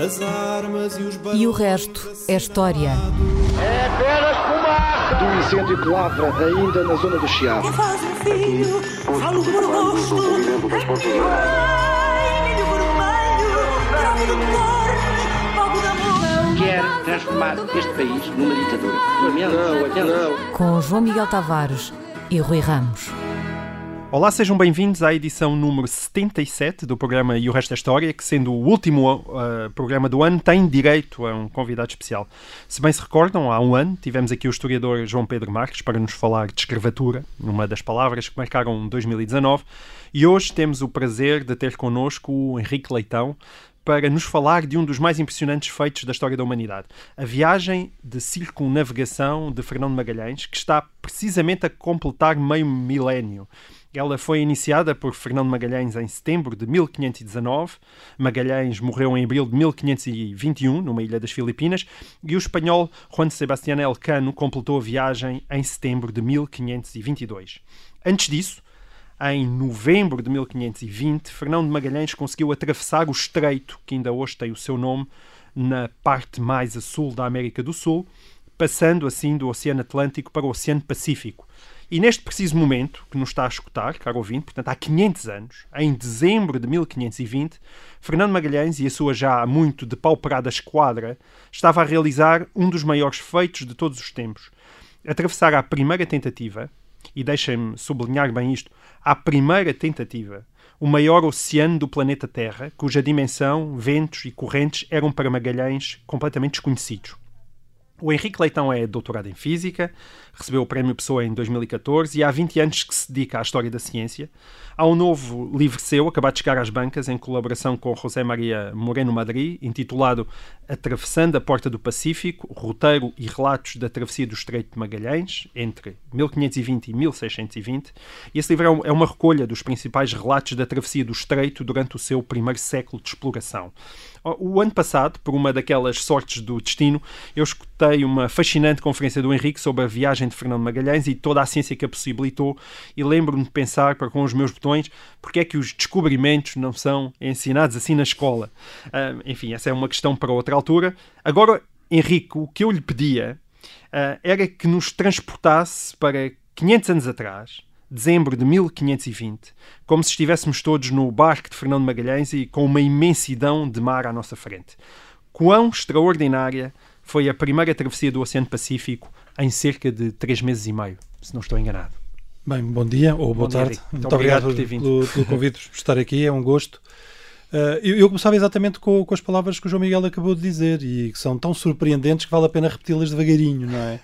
As armas e os E o resto é história. É apenas fumaça! Do incêndio que lavra ainda na zona do Chiado. Que faz um filho, falo por gosto. Ai, milho vermelho, grave do cor, fogo de amor. Quer transformar este país numa ditadura. Não, não. Com João Miguel Tavares e Rui Ramos. Olá, sejam bem-vindos à edição número 77 do programa E o Resto da História, que sendo o último uh, programa do ano, tem direito a um convidado especial. Se bem se recordam, há um ano tivemos aqui o historiador João Pedro Marques para nos falar de escravatura, uma das palavras que marcaram 2019, e hoje temos o prazer de ter connosco o Henrique Leitão, para nos falar de um dos mais impressionantes feitos da história da humanidade. A viagem de circunnavegação de Fernando Magalhães, que está precisamente a completar meio milénio. Ela foi iniciada por Fernando Magalhães em setembro de 1519. Magalhães morreu em abril de 1521, numa ilha das Filipinas, e o espanhol Juan Sebastián Elcano completou a viagem em setembro de 1522. Antes disso, em novembro de 1520, Fernão de Magalhães conseguiu atravessar o estreito, que ainda hoje tem o seu nome, na parte mais a sul da América do Sul, passando assim do Oceano Atlântico para o Oceano Pacífico. E neste preciso momento, que nos está a escutar, caro ouvinte, portanto há 500 anos, em dezembro de 1520, Fernando Magalhães e a sua já muito depauperada esquadra estava a realizar um dos maiores feitos de todos os tempos. Atravessar a primeira tentativa, e deixem-me sublinhar bem isto, à primeira tentativa, o maior oceano do planeta Terra, cuja dimensão, ventos e correntes eram para Magalhães completamente desconhecidos. O Henrique Leitão é doutorado em Física, recebeu o Prémio Pessoa em 2014 e há 20 anos que se dedica à história da ciência. Há um novo livro seu, acabado de chegar às bancas, em colaboração com José Maria Moreno Madri, intitulado Atravessando a Porta do Pacífico, Roteiro e Relatos da Travessia do Estreito de Magalhães, entre 1520 e 1620. E esse livro é é uma recolha dos principais relatos da travessia do Estreito durante o seu primeiro século de exploração. O ano passado, por uma daquelas sortes do destino, eu escutei uma fascinante conferência do Henrique sobre a viagem de Fernando Magalhães e toda a ciência que a possibilitou, e lembro-me de pensar, para com os meus botões, porque é que os descobrimentos não são ensinados assim na escola. Ah, enfim, essa é uma questão para outra altura. Agora, Henrique, o que eu lhe pedia ah, era que nos transportasse para 500 anos atrás, dezembro de 1520, como se estivéssemos todos no barco de Fernando Magalhães e com uma imensidão de mar à nossa frente. Quão extraordinária foi a primeira travessia do Oceano Pacífico em cerca de três meses e meio, se não estou enganado. Bem, bom dia ou boa tarde. Muito, Muito obrigado obrigado, por ter vindo. pelo, pelo convite por estar aqui, é um gosto. Uh, eu, eu começava exatamente com, com as palavras que o João Miguel acabou de dizer e que são tão surpreendentes que vale a pena repeti-las devagarinho, não é?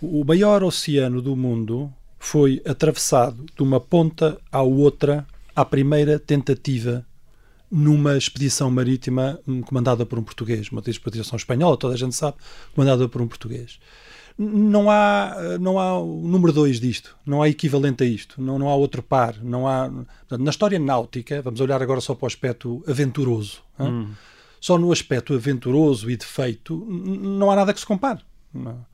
O maior oceano do mundo foi atravessado de uma ponta à outra à primeira tentativa numa expedição marítima hum, comandada por um português, uma expedição espanhola, toda a gente sabe, comandada por um português. Não há, eh, não há o número 2 disto, não há equivalente a isto, não, não há outro par. Não há, portanto, na história náutica, vamos olhar agora só para o aspecto aventuroso, hã? só no aspecto aventuroso e de feito, não há nada que se compare. Não,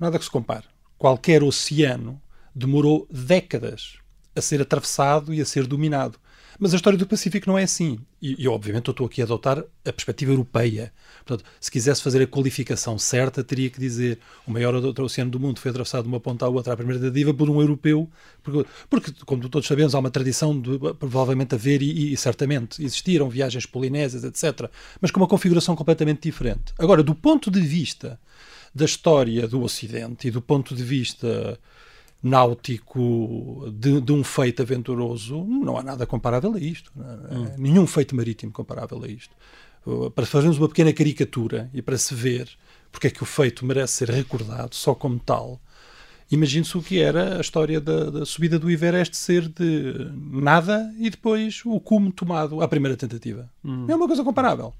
nada que se compare. Qualquer oceano demorou décadas a ser atravessado e a ser dominado. Mas a história do Pacífico não é assim. E, e, obviamente, eu estou aqui a adotar a perspectiva europeia. Portanto, se quisesse fazer a qualificação certa, teria que dizer o maior oceano do mundo foi atravessado de uma ponta à outra à primeira tentativa por um europeu. Porque, porque, como todos sabemos, há uma tradição de provavelmente haver e, e certamente existiram viagens polinésias, etc. Mas com uma configuração completamente diferente. Agora, do ponto de vista da história do Ocidente e do ponto de vista náutico de, de um feito aventuroso, não há nada comparável a isto. É? Nenhum feito marítimo comparável a isto. Uh, Para fazermos uma pequena caricatura e para se ver porque é que o feito merece ser recordado só como tal, imagine-se o que era a história da, da subida do Everest ser de nada e depois o cume tomado à primeira tentativa. É uma coisa comparável.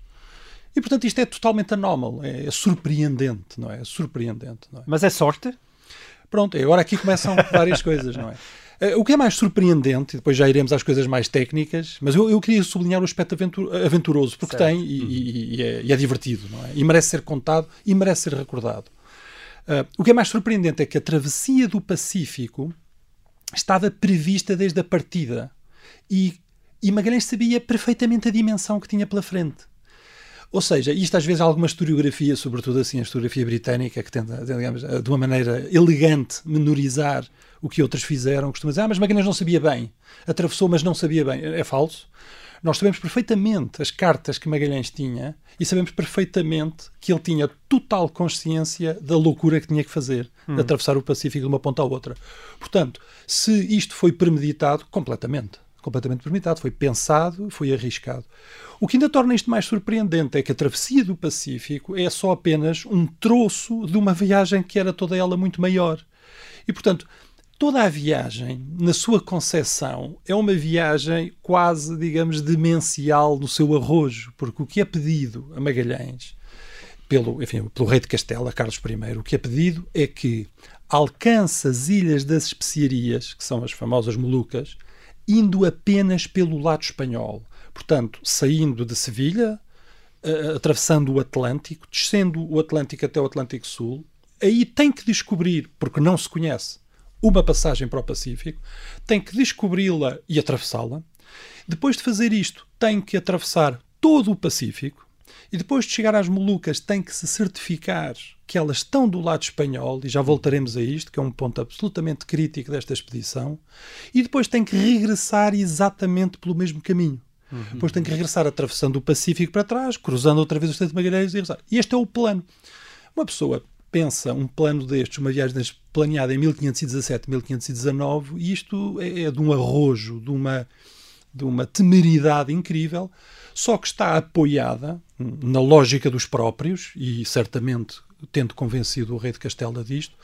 E portanto isto é totalmente anómalo, é, é surpreendente, não é? É surpreendente, não é? Mas é sorte? Pronto, agora aqui começam várias coisas, não é? Eh, O que é mais surpreendente, e depois já iremos às coisas mais técnicas, mas eu, eu queria sublinhar o aspecto aventu- aventuroso, porque Certo. tem e, e- e é, e é divertido, não é? E merece ser contado e merece ser recordado. Eh, o que é mais surpreendente é que a travessia do Pacífico estava prevista desde a partida e, e Magalhães sabia perfeitamente a dimensão que tinha pela frente. Ou seja, isto às vezes há alguma historiografia, sobretudo assim a historiografia britânica, que tenta, digamos, de uma maneira elegante, menorizar o que outros fizeram. Costuma dizer, ah, mas Magalhães não sabia bem. Atravessou, mas não sabia bem. É falso. Nós sabemos perfeitamente as cartas que Magalhães tinha e sabemos perfeitamente que ele tinha total consciência da loucura que tinha que fazer, de atravessar o Pacífico de uma ponta à outra. Portanto, se isto foi premeditado, completamente completamente premeditado, foi pensado, foi arriscado. O que ainda torna isto mais surpreendente é que a travessia do Pacífico é só apenas um troço de uma viagem que era toda ela muito maior. E, portanto, toda a viagem, na sua concepção, é uma viagem quase, digamos, demencial no seu arrojo, porque o que é pedido a Magalhães, pelo, enfim, pelo rei de Castela, Carlos I, o que é pedido é que alcance as ilhas das especiarias, que são as famosas Molucas, indo apenas pelo lado espanhol. Portanto, saindo de Sevilha, uh, atravessando o Atlântico, descendo o Atlântico até o Atlântico Sul, aí tem que descobrir, porque não se conhece, uma passagem para o Pacífico, tem que descobri-la e atravessá-la. Depois de fazer isto, tem que atravessar todo o Pacífico, e depois de chegar às Molucas, tem que se certificar que elas estão do lado espanhol, e já voltaremos a isto, que é um ponto absolutamente crítico desta expedição, e depois tem que regressar exatamente pelo mesmo caminho. Uhum. Depois tem que regressar atravessando o Pacífico para trás, cruzando outra vez o Estreito de Magalhães e regressar. E este é o plano. Uma pessoa pensa um plano destes, uma viagem planeada em 1517, 1519, e isto é, é de um arrojo, de uma, de uma temeridade incrível, só que está apoiada na lógica dos próprios, e certamente tendo convencido o rei de Castela disto,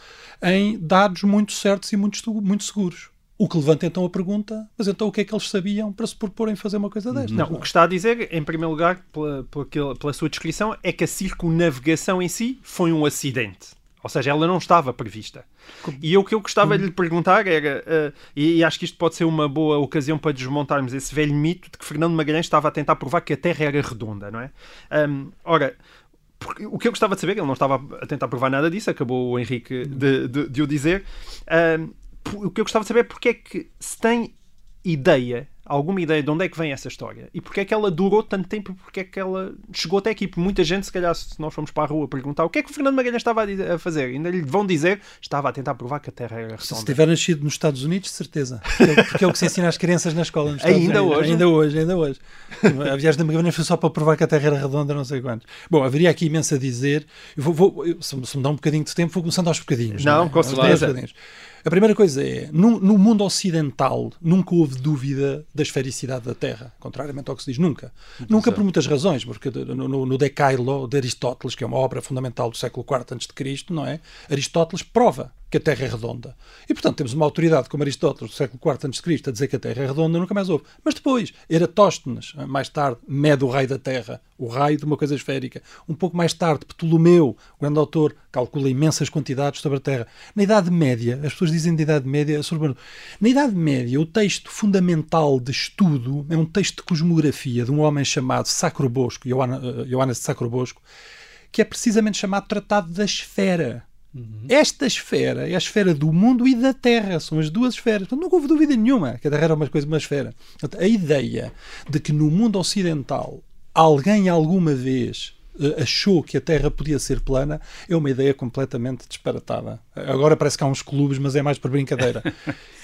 em dados muito certos e muito, muito seguros. O que levanta então a pergunta, mas então o que é que eles sabiam para se proporem fazer uma coisa destas? Não, o que está a dizer, em primeiro lugar, pela, pela, pela sua descrição, é que a circunnavegação em si foi um acidente. Ou seja, ela não estava prevista. E o que eu gostava de lhe perguntar era, uh, e, e, acho que isto pode ser uma boa ocasião para desmontarmos esse velho mito de que Fernando Magalhães estava a tentar provar que a Terra era redonda, não é? Um, ora, porque, o que eu gostava de saber, ele não estava a tentar provar nada disso, acabou o Henrique de, de, de o dizer. Um, o que eu gostava de saber é porque é que se tem ideia alguma ideia de onde é que vem essa história e porque é que ela durou tanto tempo porque é que ela chegou até aqui. Porque muita gente, se calhar, se nós formos para a rua perguntar o que é que o Fernando Magalhães estava a fazer, ainda lhe vão dizer estava a tentar provar que a Terra era redonda. Se tiver nascido nos Estados Unidos, certeza. Porque é o que se ensina às crianças na escola. ainda Unidos. hoje? Ainda hoje, ainda hoje. A viagem da Magalhães foi só para provar que a Terra era redonda, não sei quantos. Bom, haveria aqui imenso a dizer. Eu vou, vou eu, se, me dá um bocadinho de tempo, vou começando aos bocadinhos. Não, não é? com certeza. A primeira coisa é, no, no, mundo ocidental nunca houve dúvida da esfericidade da Terra, contrariamente ao que se diz nunca. Exato. Nunca por muitas razões, porque no, no, no Decailo de Aristóteles, que é uma obra fundamental do século IV a.C., não é? Aristóteles prova que a Terra é redonda. E, portanto, temos uma autoridade como Aristóteles, do século IV a.C., a dizer que a Terra é redonda, nunca mais houve. Mas depois, Eratóstenes, mais tarde, mede o raio da Terra, o raio de uma coisa esférica. Um pouco mais tarde, Ptolomeu, o grande autor, calcula imensas quantidades sobre a Terra. Na Idade Média, as pessoas dizem de Idade Média, sobre... na Idade Média, o texto fundamental de estudo é um texto de cosmografia de um homem chamado Sacrobosco, Johannes de Sacrobosco, que é precisamente chamado Tratado da Esfera Uhum. Esta esfera é a esfera do mundo e da Terra, são as duas esferas. Portanto, nunca houve dúvida nenhuma que a Terra era uma coisa, uma esfera. Portanto, a ideia de que no mundo ocidental alguém alguma vez eh, achou que a Terra podia ser plana é uma ideia completamente disparatada. Agora parece que há uns clubes, mas é mais por brincadeira.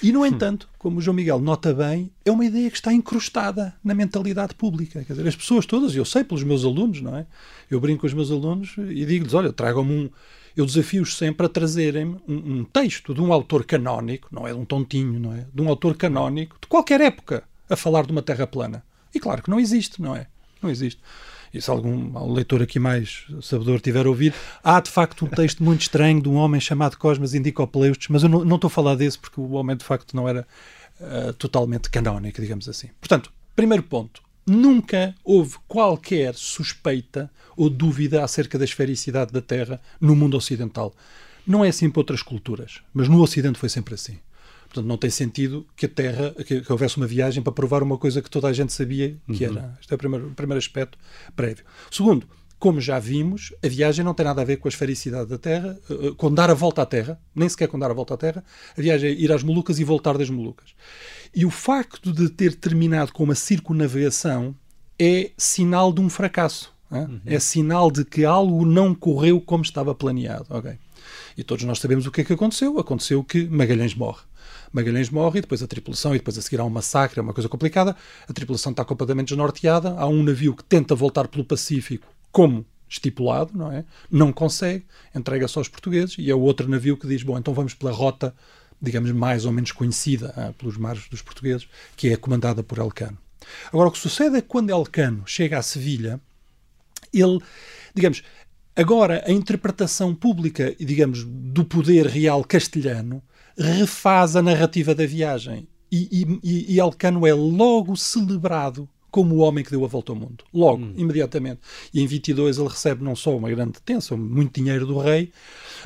E, no entanto, como o João Miguel nota bem, é uma ideia que está incrustada na mentalidade pública. Quer dizer, as pessoas todas, eu sei pelos meus alunos, não é? Eu brinco com os meus alunos e digo-lhes: olha, tragam-me um eu desafio-os sempre a trazerem um, um, texto de um autor canónico, não é de um tontinho, não é? De um autor canónico de qualquer época a falar de uma terra plana. E claro que não existe, não é? Não existe. E se algum leitor aqui mais sabedor tiver ouvido, há de facto um texto muito estranho de um homem chamado Cosmas Indicopleustes, mas eu não, não estou a falar desse porque o homem de facto não era uh, totalmente canónico, digamos assim. Portanto, primeiro ponto, nunca houve qualquer suspeita ou dúvida acerca da esfericidade da Terra no mundo ocidental. Não é assim para outras culturas, mas no Ocidente foi sempre assim. Portanto, não tem sentido que a Terra, que, que, houvesse uma viagem para provar uma coisa que toda a gente sabia que uhum. era. Este é o primeiro, o primeiro aspecto prévio. Segundo, como já vimos, a viagem não tem nada a ver com a esfericidade da Terra, eh, com dar a volta à Terra, nem sequer com dar a volta à Terra. A viagem é ir às Molucas e voltar das Molucas. E o facto de ter terminado com uma circunnavegação é sinal de um fracasso. Uhum. É sinal de que algo não correu como estava planeado. Okay. E todos nós sabemos o que é que aconteceu. Aconteceu que Magalhães morre. Magalhães morre e depois a tripulação, e depois a seguir há um massacre, é uma coisa complicada. A tripulação está completamente desnorteada. Há um navio que tenta voltar pelo Pacífico, como estipulado, não é? Não consegue, entrega-se aos portugueses, e é o outro navio que diz: bom, então vamos pela rota, digamos, mais ou menos conhecida ah, pelos mares dos portugueses, que é comandada por Elcano. Agora, o que sucede é que quando Elcano chega a Sevilha, ele, digamos, agora a interpretação pública, digamos, do poder real castelhano refaz a narrativa da viagem. E, e, e Elcano é logo celebrado como o homem que deu a volta ao mundo. Logo, hum. imediatamente. E em 22 ele recebe não só uma grande detenção, muito dinheiro do rei,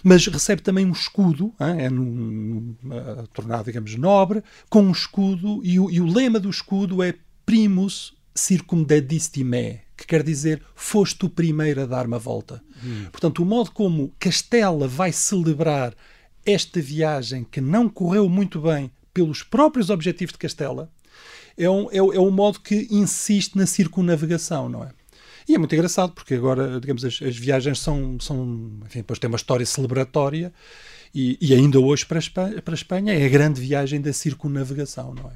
mas recebe também um escudo, hein, é num, num, tornado, digamos, nobre, com um escudo, e o, e o lema do escudo é primus circumdediste me, que quer dizer foste o primeiro a dar-me a volta. Hum. Portanto, o modo como Castela vai celebrar esta viagem que não correu muito bem pelos próprios objetivos de Castela é um, é, é um modo que insiste na circunnavegação, não é? E é muito engraçado, porque agora, digamos, as, as viagens são, são. Enfim, depois tem uma história celebratória e, e ainda hoje para a, Espanha, para a Espanha é a grande viagem da circunnavegação, não é?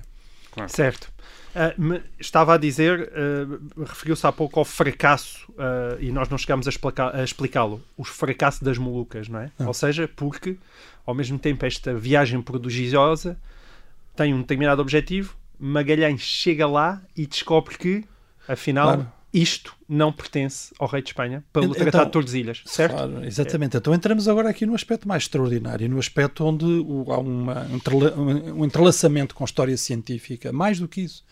Claro. Certo. Uh, estava a dizer, uh, referiu-se há pouco ao fracasso, uh, e nós não chegamos a, a explicá-lo, os fracassos das Molucas, não é? Não. Ou seja, porque, ao mesmo tempo, esta viagem prodigiosa tem um determinado objetivo, Magalhães chega lá e descobre que, afinal, claro. isto não pertence ao rei de Espanha, pelo então, Tratado de Tordesilhas, certo? Claro, exatamente. É. Então entramos agora aqui no aspecto mais extraordinário, no aspecto onde há uma, um entrelaçamento com a história científica, mais do que isso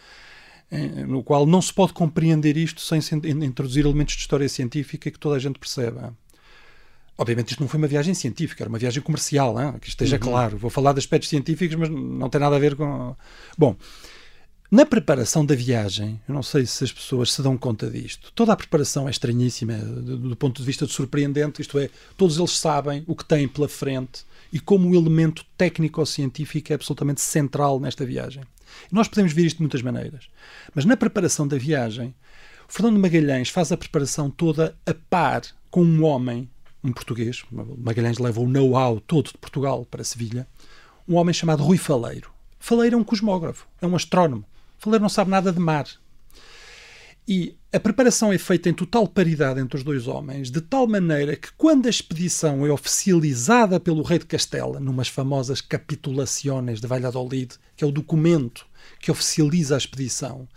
no qual não se pode compreender isto sem introduzir elementos de história científica que toda a gente perceba. Obviamente isto não foi uma viagem científica, era uma viagem comercial, hein? que esteja uhum. claro. Vou falar de aspectos científicos, mas não tem nada a ver com... Bom, na preparação da viagem, eu não sei se as pessoas se dão conta disto, toda a preparação é estranhíssima do, do ponto de vista de surpreendente, isto é, todos eles sabem o que têm pela frente e como o elemento técnico-científico é absolutamente central nesta viagem. Nós podemos ver isto de muitas maneiras. Mas na preparação da viagem, Fernando Magalhães faz a preparação toda a par com um homem, um português, Magalhães leva o know-how todo de Portugal para Sevilha, um homem chamado Rui Faleiro. Faleiro é um cosmógrafo, é um astrónomo. Faleiro não sabe nada de mar. E a preparação é feita em total paridade entre os dois homens, de tal maneira que, quando a expedição é oficializada pelo rei de Castela, numas famosas capitulações de Valladolid, que é o documento que oficializa a expedição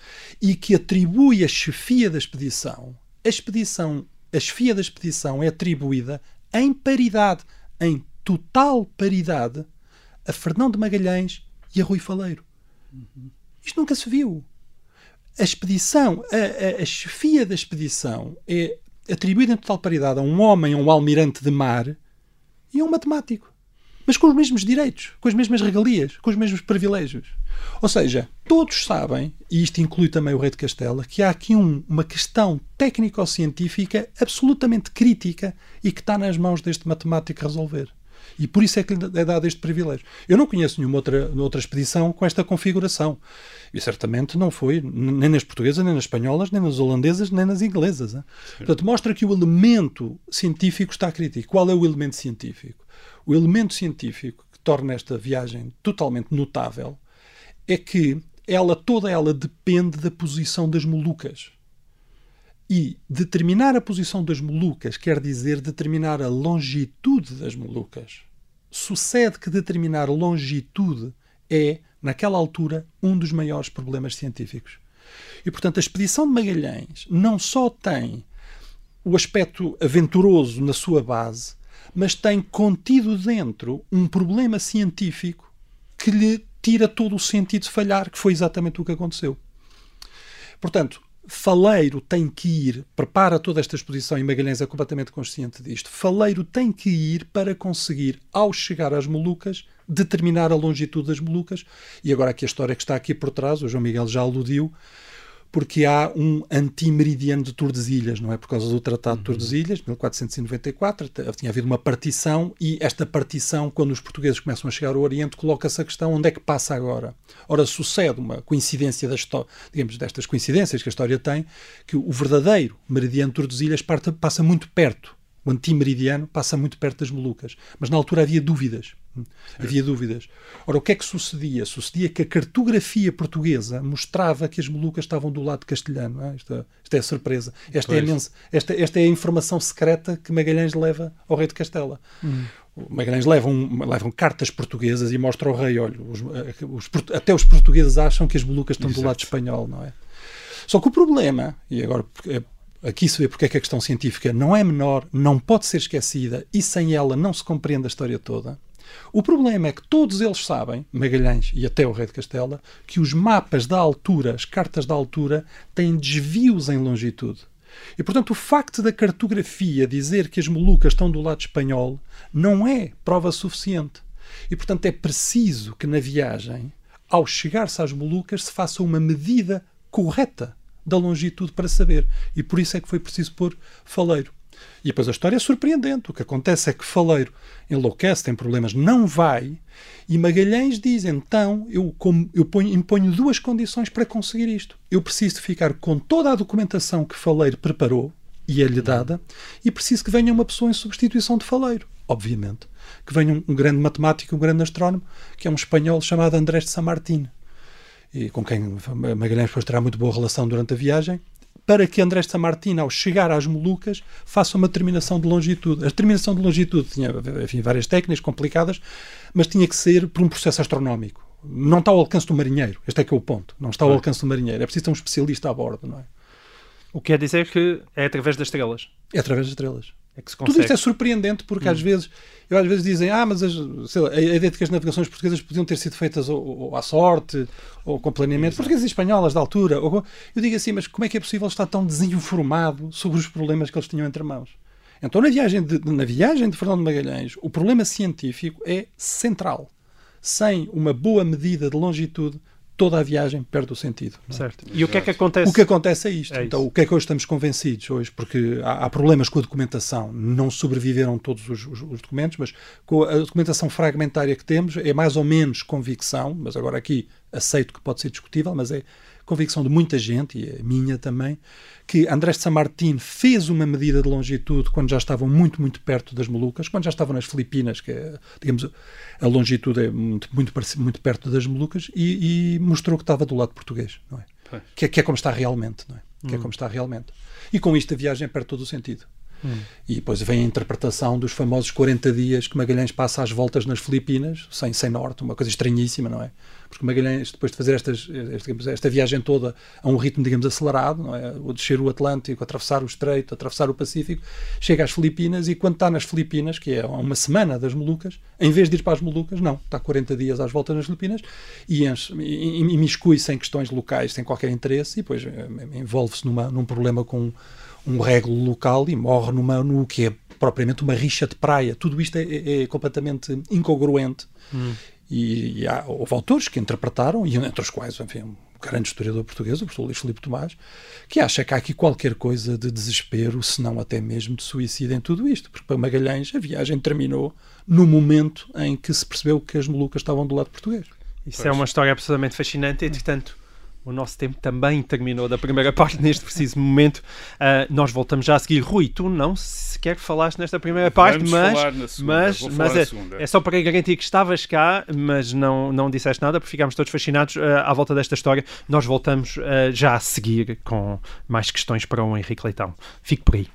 e que atribui a chefia da expedição, a expedição, a chefia da expedição é atribuída em paridade, em total paridade, a Fernão de Magalhães e a Rui Faleiro. Isto nunca se viu a expedição, a, a, a chefia da expedição é atribuída em total paridade a um homem, a um almirante de mar e a um matemático. Mas com os mesmos direitos, com as mesmas regalias, com os mesmos privilégios. Ou seja, todos sabem, e isto inclui também o rei de Castela, que há aqui um, uma questão técnico-científica absolutamente crítica e que está nas mãos deste matemático resolver. E por isso é que lhe é dado este privilégio. Eu não conheço nenhuma outra, outra expedição com esta configuração. E certamente não foi nem nas portuguesas, nem nas espanholas, nem nas holandesas, nem nas inglesas. Portanto, mostra que o elemento científico está crítico. Qual é o elemento científico? O elemento científico que torna esta viagem totalmente notável é que ela, toda ela depende da posição das Molucas. E determinar a posição das Molucas quer dizer determinar a longitude das Molucas. Sucede que determinar longitude é, naquela altura, um dos maiores problemas científicos. E, portanto, a expedição de Magalhães não só tem o aspecto aventuroso na sua base, mas tem contido dentro um problema científico que lhe tira todo o sentido de falhar, que foi exatamente o que aconteceu. Portanto, Faleiro tem que ir, prepara toda esta exposição e Magalhães é completamente consciente disto. Faleiro tem que ir para conseguir, ao chegar às Molucas, determinar a longitude das Molucas. E agora aqui a história que está aqui por trás, o João Miguel já aludiu, porque há um anti-meridiano de Tordesilhas, não é? Por causa do Tratado de Tordesilhas, 1494, t- tinha havido uma partição e esta partição, quando os portugueses começam a chegar ao Oriente, coloca-se a questão onde é que passa agora. Ora, sucede uma coincidência da digamos, destas coincidências que a história tem, que o verdadeiro meridiano de Tordesilhas passa muito perto. O antimeridiano passa muito perto das Molucas. Mas na altura havia dúvidas. Havia dúvidas. Ora, o que é que sucedia? Sucedia que a cartografia portuguesa mostrava que as Molucas estavam do lado castelhano. é? Isto, isto é a surpresa. Esta é, a esta, esta é a informação secreta que Magalhães leva ao rei de Castela. O Magalhães leva um- levam cartas portuguesas e mostra ao rei, olha, os- eh, os até os portugueses acham que as Molucas estão do Exato. lado espanhol, não é? Só que o problema, e agora é- aqui se vê porque é que a questão científica não é menor, não pode ser esquecida e sem ela não se compreende a história toda. O problema é que todos eles sabem, Magalhães e até o rei de Castela, que os mapas da altura, as cartas da altura, têm desvios em longitude. E, portanto, o facto da cartografia dizer que as Molucas estão do lado espanhol não é prova suficiente. E, portanto, é preciso que na viagem, ao chegar-se às Molucas, se faça uma medida correta da longitude para saber. E por isso é que foi preciso pôr faleiro. E depois a história é surpreendente. O que acontece é que Faleiro enlouquece, tem problemas, não vai. E Magalhães diz: então, eu, como, eu ponho, imponho duas condições para conseguir isto. Eu preciso de ficar com toda a documentação que Faleiro preparou e é-lhe dada, e preciso que venha uma pessoa em substituição de Faleiro, obviamente. Que venha um, um grande matemático, um grande astrónomo, que é um espanhol chamado Andrés de San Martín e com quem Magalhães depois terá muito boa relação durante a viagem, para que Andrés Martín, ao chegar às Molucas, faça uma determinação de longitude. A determinação de longitude tinha enfim, várias técnicas complicadas, mas tinha que ser por um processo astronómico. Não está ao alcance do marinheiro. Este é que é o ponto. Não está ao alcance do marinheiro. É preciso ter um especialista a bordo, não é? O que quer dizer que é através das estrelas. É através das estrelas. É que se Tudo consegue. isto é surpreendente porque às vezes eu às vezes dizem ah mas as, sei lá, a ideia de que as navegações portuguesas podiam ter sido feitas ou, ou à sorte ou com planeamento portuguesas e espanholas da altura ou, eu digo assim mas como é que é possível estar tão desinformado sobre os problemas que eles tinham entre mãos? Então na viagem de, na viagem de Fernando Magalhães o problema científico é central. Sem uma boa medida de longitude toda a viagem perde o sentido é? Certo. E o que é que acontece? O que acontece é isto. É então, o que é que hoje estamos convencidos hoje? Porque há, há problemas com a documentação. Não sobreviveram todos os, os- os documentos, mas com a documentação fragmentária que temos é mais ou menos convicção, mas agora aqui aceito que pode ser discutível, mas é convicção de muita gente, e a minha também, que Andrés de San Martín fez uma medida de longitude quando já estavam muito, muito perto das Molucas, quando já estavam nas Filipinas, que é, digamos, a longitude é muito, muito, muito perto das Molucas, e, e mostrou que estava do lado português, não é? Que é, que é como está realmente, não é? Que é como está realmente. E com isto a viagem perde todo o sentido. E depois vem a interpretação dos famosos 40 dias que Magalhães passa às voltas nas Filipinas, sem, sem norte, uma coisa estranhíssima, não é? Porque Magalhães, depois de fazer estas, esta viagem toda a um ritmo, digamos, acelerado, é? O descer o Atlântico, atravessar o Estreito, atravessar o Pacífico, chega às Filipinas e quando está nas Filipinas, que é uma semana das Molucas, em vez de ir para as Molucas, não, está 40 dias às voltas nas Filipinas e, enche- e, e, e miscui-se em questões locais sem qualquer interesse e depois eh, envolve-se numa- num problema com um régulo local e morre numa, no que é propriamente uma rixa de praia. Tudo isto é, é- é completamente incongruente. E, e há, houve autores que interpretaram, e entre os quais, enfim, um grande historiador português, o professor Luís Filipe Tomás, que acha que há aqui qualquer coisa de desespero, se não até mesmo de suicídio em tudo isto. Porque para Magalhães a viagem terminou no momento em que se percebeu que as Molucas estavam do lado português. Isso é uma história absolutamente fascinante. Entretanto, o nosso tempo também terminou da primeira parte neste preciso momento. Ah, nós voltamos já a seguir. Rui, tu não sequer falaste nesta primeira parte, Vamos mas, falar na segunda. mas, Vou mas é, na segunda. é só para garantir que estavas cá, mas não, não disseste nada, porque ficámos todos fascinados ah, à volta desta história. Nós voltamos ah, já a seguir com mais questões para o Henrique Leitão. Fique por aí.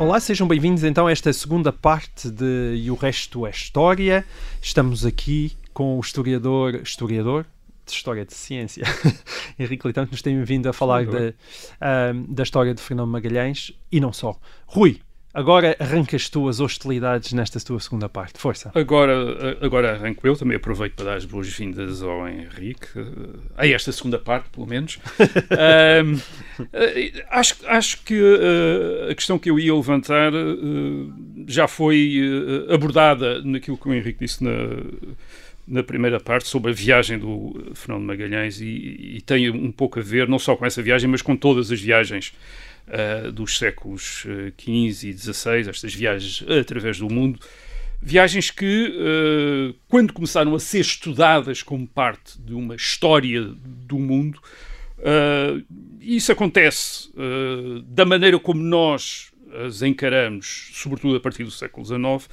Olá, sejam bem-vindos então a esta segunda parte de E o Resto é História. Estamos aqui com o historiador, historiador de História de Ciência, Henrique Leitão, que nos tem vindo a falar de, ah, da história de Fernando Magalhães e não só. Rui, agora arrancas tu as hostilidades nesta tua segunda parte. Força. Agora, agora arranco eu, também aproveito para dar as boas-vindas ao Henrique, eh, a esta segunda parte, pelo menos. Ahm, eh, acho, acho que eh, a questão que eu ia levantar já foi abordada naquilo que o Henrique disse na, na primeira parte sobre a viagem do Fernando Magalhães e, e, tem um pouco a ver não só com essa viagem, mas com todas as viagens uh, dos séculos XV e XVI, estas viagens através do mundo, viagens que, uh, quando começaram a ser estudadas como parte de uma história do mundo, isso acontece da maneira como nós as encaramos, sobretudo a partir do século XIX,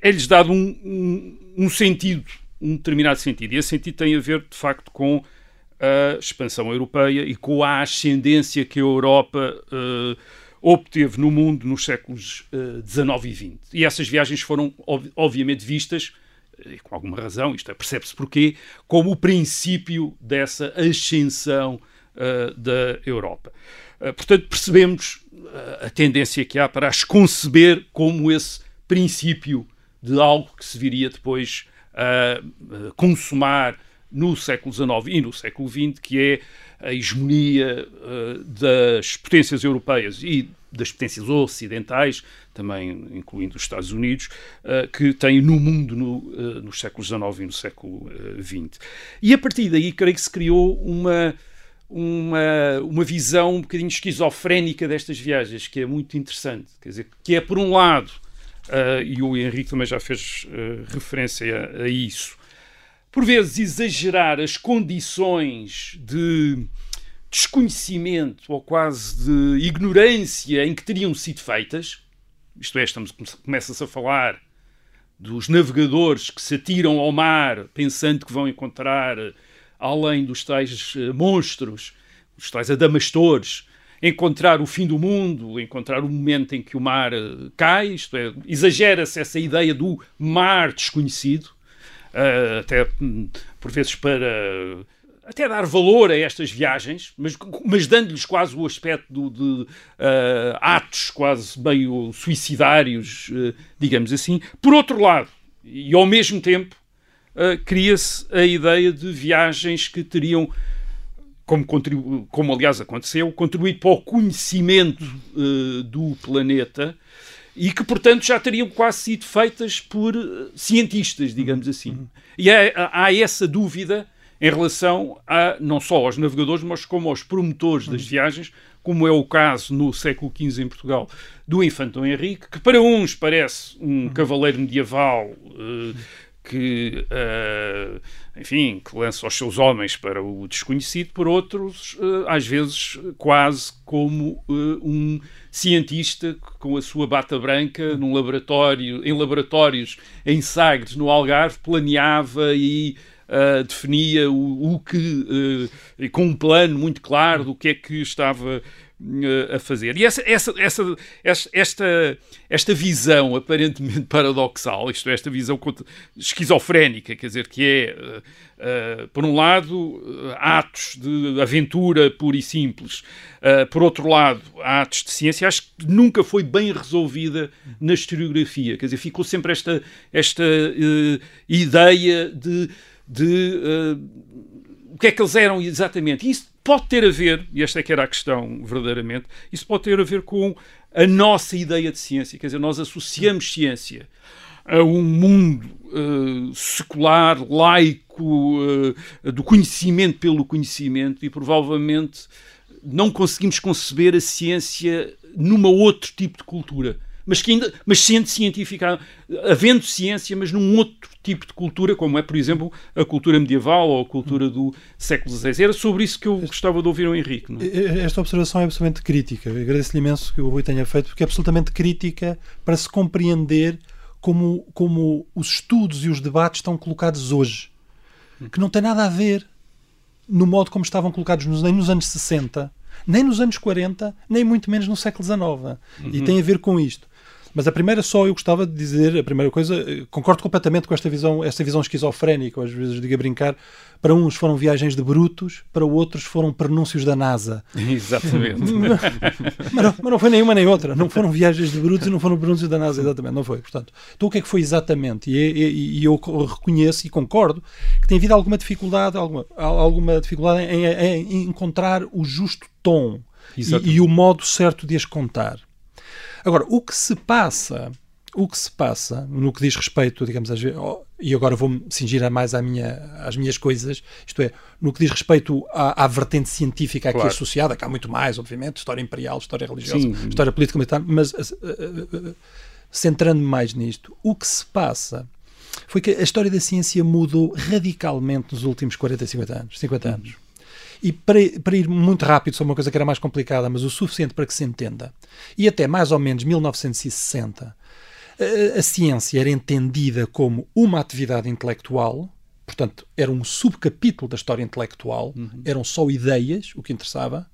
é-lhes dado um, um, um, sentido, um determinado sentido. E esse sentido tem a ver, de facto, com a expansão europeia e com a ascendência que a Europa uh, obteve no mundo nos séculos XIX uh, e XX. E essas viagens foram, ob obviamente, vistas, e com alguma razão, isto é, percebe-se porquê, como o princípio dessa ascensão uh, da Europa. portanto, percebemos a tendência que há para as conceber como esse princípio de algo que se viria depois a consumar no século XIX e no século XX, que é a hegemonia uh, das potências europeias e das potências ocidentais, também incluindo os Estados Unidos, uh, que tem no mundo no, uh, nos séculos XIX e no século XX. E a partir daí, creio que se criou uma, uma, uma visão um bocadinho esquizofrénica destas viagens, que é muito interessante. Quer dizer, que é, por um lado, uh, e o Henrique também já fez uh, referência a, a, isso, por vezes exagerar as condições de desconhecimento ou quase de ignorância em que teriam sido feitas, isto é, estamos, começa-se a falar dos navegadores que se atiram ao mar pensando que vão encontrar, além dos tais uh, monstros, os tais adamastores, encontrar o fim do mundo, encontrar o momento em que o mar uh, cai, isto é, exagera-se essa ideia do mar desconhecido, até hum, por vezes para até dar valor a estas viagens, mas, mas dando-lhes quase o aspecto do, de uh, atos quase meio suicidários, digamos assim. Por outro lado, e ao mesmo tempo, cria-se a ideia de viagens que teriam como, como aliás aconteceu, contribuído para o conhecimento uh, do planeta e que, portanto, já teriam quase sido feitas por uh, cientistas, digamos assim. E há, há, essa dúvida em relação a, não só aos navegadores, mas como aos promotores das viagens, como é o caso no século XV em Portugal do Infante Dom Henrique, que para uns parece um cavaleiro medieval uh, que, uh, enfim, que lança os seus homens para o desconhecido, por outros, uh, às vezes quase como uh, um cientista com a sua bata branca num laboratório, em laboratórios em Sagres, no Algarve, planeava e definia o, o que, com um plano muito claro do que é que estava a fazer. E essa, essa, essa, esta, esta visão aparentemente paradoxal, isto é, esta visão esquizofrénica, quer dizer, que é, uh, uh, por um lado, atos de aventura pura e simples, uh, por outro lado, atos de ciência, acho que nunca foi bem resolvida na historiografia. Quer dizer, ficou sempre esta, esta ideia de. de o que é que eles eram exatamente? Isso pode ter a ver, e esta é que era a questão verdadeiramente, isso pode ter a ver com a nossa ideia de ciência. Quer dizer, nós associamos ciência a um mundo uh, secular, laico, uh, do conhecimento pelo conhecimento, e provavelmente não conseguimos conceber a ciência numa outro tipo de cultura mas, que ainda, mas sendo científica, havendo ciência, mas num outro tipo de cultura, como é, por exemplo, a cultura medieval ou a cultura do século XVI. Era sobre isso que eu gostava de ouvir o Henrique. É? Esta observação é absolutamente crítica. Agradeço-lhe imenso que o Rui tenha feito, porque é absolutamente crítica para se compreender como, como os estudos e os debates estão colocados hoje. Que não tem nada a ver no modo como estavam colocados nem nos anos 60, nem nos anos 40, nem muito menos no século XIX. Uhum. E tem a ver com isto. Mas a primeira só eu gostava de dizer, a primeira coisa, concordo completamente com esta visão, esta visão esquizofrénica, às vezes digo a brincar, para uns foram viagens de brutos, para outros foram prenúncios da NASA. Exatamente. mas, não, mas, não, foi nenhuma nem outra. Não foram viagens de brutos e não foram prenúncios da NASA, exatamente. Não foi. Portanto, então o que é que foi exatamente? E, e, e eu reconheço e concordo que tem havido alguma dificuldade, alguma, alguma dificuldade em, em encontrar o justo tom e, e, o modo certo de as contar. Agora, o que se passa o que se passa no que diz respeito, digamos, às vezes, oh, e agora vou-me cingir mais à minha, às minhas coisas, isto é, no que diz respeito à, à vertente científica aqui Claro. associada, que há muito mais, obviamente, história imperial, história religiosa, Sim. história política militar, mas eh, eh, centrando-me mais nisto, o que se passa foi que a história da ciência mudou radicalmente nos últimos 40, 50 anos. 50 anos. E para, para ir muito rápido sobre uma coisa que era mais complicada, mas o suficiente para que se entenda, e até mais ou menos 1960, a, a ciência era entendida como uma atividade intelectual, portanto, era um subcapítulo da história intelectual, eram só ideias o que interessava,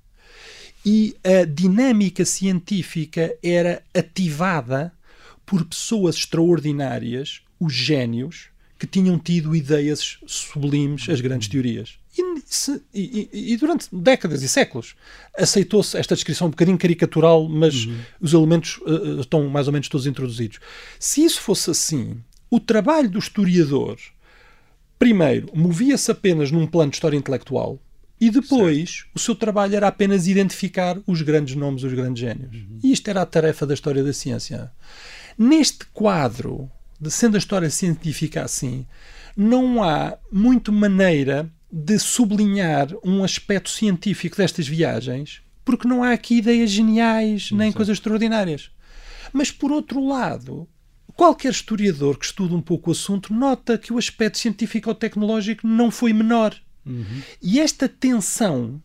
e a dinâmica científica era ativada por pessoas extraordinárias, os génios, que tinham tido ideias sublimes, as grandes teorias. E, se- e- e- e durante décadas e séculos aceitou-se esta descrição um bocadinho caricatural, mas os elementos eh, estão mais ou menos todos introduzidos. Se isso fosse assim, o trabalho do historiador primeiro, movia-se apenas num plano de história intelectual e depois o seu trabalho era apenas identificar os grandes nomes, os grandes génios. E isto era a tarefa da história da ciência. Neste quadro, de sendo a história científica assim, não há muito maneira de sublinhar um aspecto científico destas viagens, porque não há aqui ideias geniais nem coisas extraordinárias. Mas, por outro lado, qualquer historiador que estude um pouco o assunto nota que o aspecto científico-tecnológico não foi menor. E esta tensão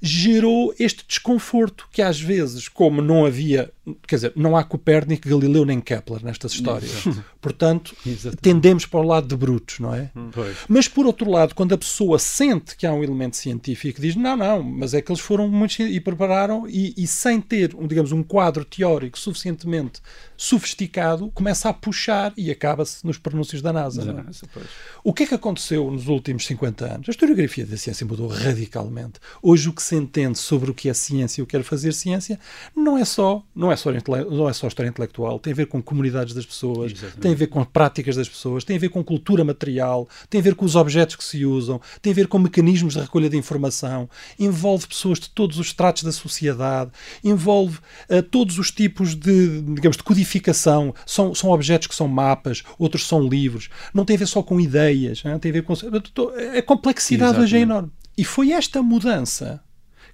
gerou este desconforto que às vezes, como não havia, quer dizer, não há Copérnico, Galileu nem Kepler nestas histórias. Portanto, tendemos para o lado de brutos, não é? Pois. Mas por outro lado, quando a pessoa sente que há um elemento científico, diz não, não, mas é que eles foram muito e prepararam e, e sem ter, um, digamos, um quadro teórico suficientemente sofisticado, começa a puxar e acaba-se nos pronúncios da NASA. não é? Pois. O que é que aconteceu nos últimos 50 anos? A historiografia da ciência mudou radicalmente. Hoje o que se entende sobre o que é ciência e o que é fazer ciência não é só não é só, não é só história intelectual, tem a ver com comunidades das pessoas, Exatamente. tem a ver com práticas das pessoas, tem a ver com cultura material, tem a ver com os objetos que se usam, tem a ver com mecanismos de recolha de informação, envolve pessoas de todos os estratos da sociedade, envolve eh, todos os tipos de, digamos, de codificação. São, são objetos que são mapas, outros são livros. Não tem a ver só com ideias, hein? tem a ver com. A complexidade hoje é Exatamente. enorme. E foi esta mudança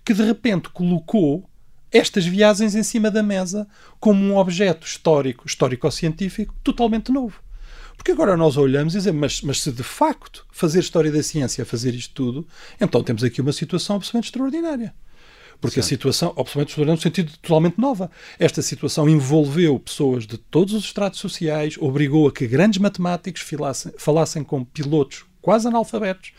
que de repente colocou estas viagens em cima da mesa como um objeto histórico, histórico-científico, totalmente novo. Porque agora nós olhamos e dizemos, mas, mas se de facto fazer história da ciência é fazer isto tudo, então temos aqui uma situação absolutamente extraordinária. Porque a situação, absolutamente extraordinária no sentido de totalmente nova. Esta situação envolveu pessoas de todos os estratos sociais, obrigou a que grandes matemáticos filassem- falassem com pilotos quase analfabetos,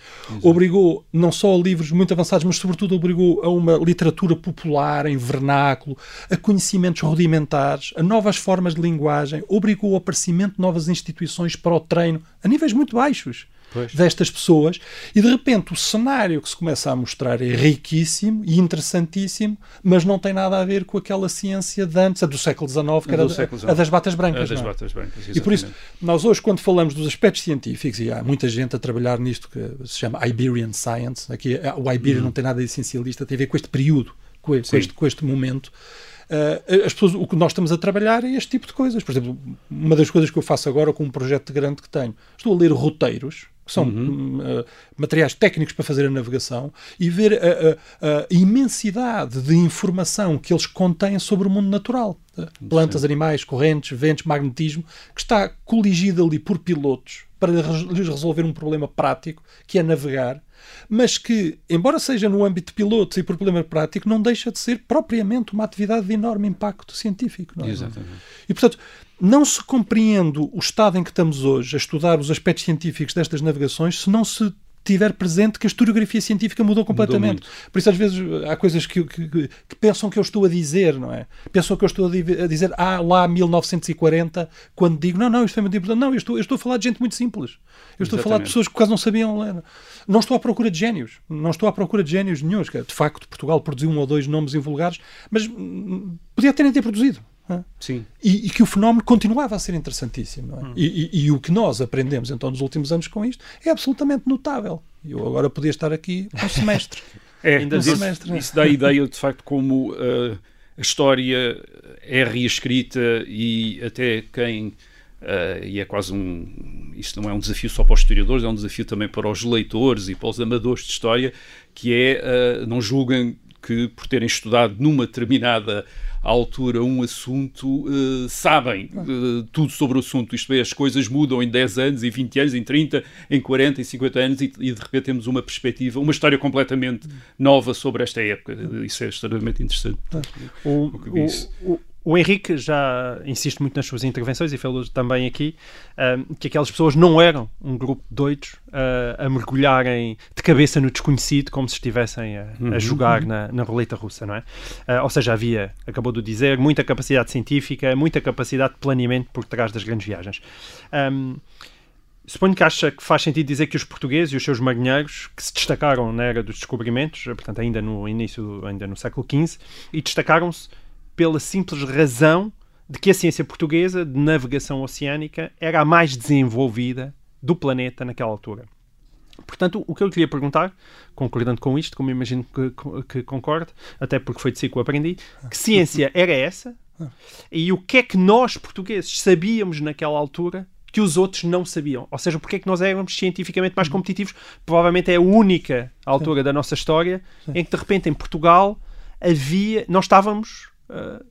obrigou não só a livros muito avançados, mas sobretudo obrigou a uma literatura popular em vernáculo, a conhecimentos rudimentares, a novas formas de linguagem, obrigou ao aparecimento de novas instituições para o treino a níveis muito baixos destas pessoas e de repente o cenário que se começa a mostrar é riquíssimo e interessantíssimo, mas não tem nada a ver com aquela ciência de antes, a do século XIX, que A era do século a das batas A brancas. das é? batas brancas, E por isso, nós hoje, quando falamos dos aspectos científicos, e há muita gente a trabalhar nisto que se chama Iberian Science, aqui eh, o Iberian não tem nada de essencialista, tem a ver com este período, com, este, com este momento. Eh, as pessoas, o que nós estamos a trabalhar é este tipo de coisas. Por exemplo, uma das coisas que eu faço agora com um projeto grande que tenho, estou a ler roteiros, que são hum, eh, materiais técnicos para fazer a navegação, e ver a, a- a imensidade de informação que eles contêm sobre o mundo natural. Eh, Plantas, animais, correntes, ventos, magnetismo, que está coligido ali por pilotos para lhes resolver um problema prático, que é navegar, mas que, embora seja no âmbito de pilotos e por problema prático, não deixa de ser propriamente uma atividade de enorme impacto científico. Não é? Exatamente. E, portanto, não se compreende o estado em que estamos hoje a estudar os aspectos científicos destas navegações se não se tiver presente que a historiografia científica mudou completamente. Por isso, às vezes, há coisas que, que- que- pensam que eu estou a dizer, não é? Pensam que eu estou a di- a dizer, ah, lá 1940, quando digo, não, não, isto foi muito importante. Não, eu estou, eu estou a falar de gente muito simples. Eu estou a falar de Exatamente. pessoas que quase não sabiam ler. Não estou à procura de génios. Não estou à procura de génios nenhums. que, De facto, Portugal produziu um ou dois nomes invulgares, mas hum, podia até nem ter produzido. Sim. E, e que o fenómeno continuava a ser interessantíssimo. é? E, e- e o que nós aprendemos então nos últimos anos com isto é absolutamente notável. Eu agora podia estar aqui um semestre. É, Ainda isso, semestre, isso dá a ideia de facto como uh, a história é reescrita e até quem Uh, e é quase um. Isto não é um desafio só para os historiadores, é um desafio também para os leitores e para os amadores de história, que é uh, não julguem que por terem estudado numa determinada altura um assunto, uh, sabem uh, tudo sobre o assunto. Isto é, as coisas mudam em 10 anos, em 20 anos, em 30, em 40, em 50 anos e, e de repente temos uma perspectiva, uma história completamente nova sobre esta época. Isso é extremamente interessante. O, o, o, o Henrique já insiste muito nas suas intervenções e falou também aqui uh, que aquelas pessoas não eram um grupo de doidos uh, a mergulharem de cabeça no desconhecido como se estivessem a, a Uhum. jogar na, na roleta russa, não é? Uh, ou seja, havia, acabou de dizer, muita capacidade científica, muita capacidade de planeamento por trás das grandes viagens. Um, Suponho que acha que faz sentido dizer que os portugueses e os seus marinheiros que se destacaram na era dos descobrimentos, portanto ainda no início, ainda no século XV, e destacaram-se pela simples razão de que a ciência portuguesa de navegação oceânica era a mais desenvolvida do planeta naquela altura. Portanto, o que eu queria perguntar, concordando com isto, como imagino que, que concorde, até porque foi de si que eu aprendi, que ciência era essa e o que é que nós, portugueses, sabíamos naquela altura que os outros não sabiam. Ou seja, porque é que nós éramos cientificamente mais competitivos? Provavelmente é a única altura da nossa história em que, de repente, em Portugal, havia... Nós estávamos... uh,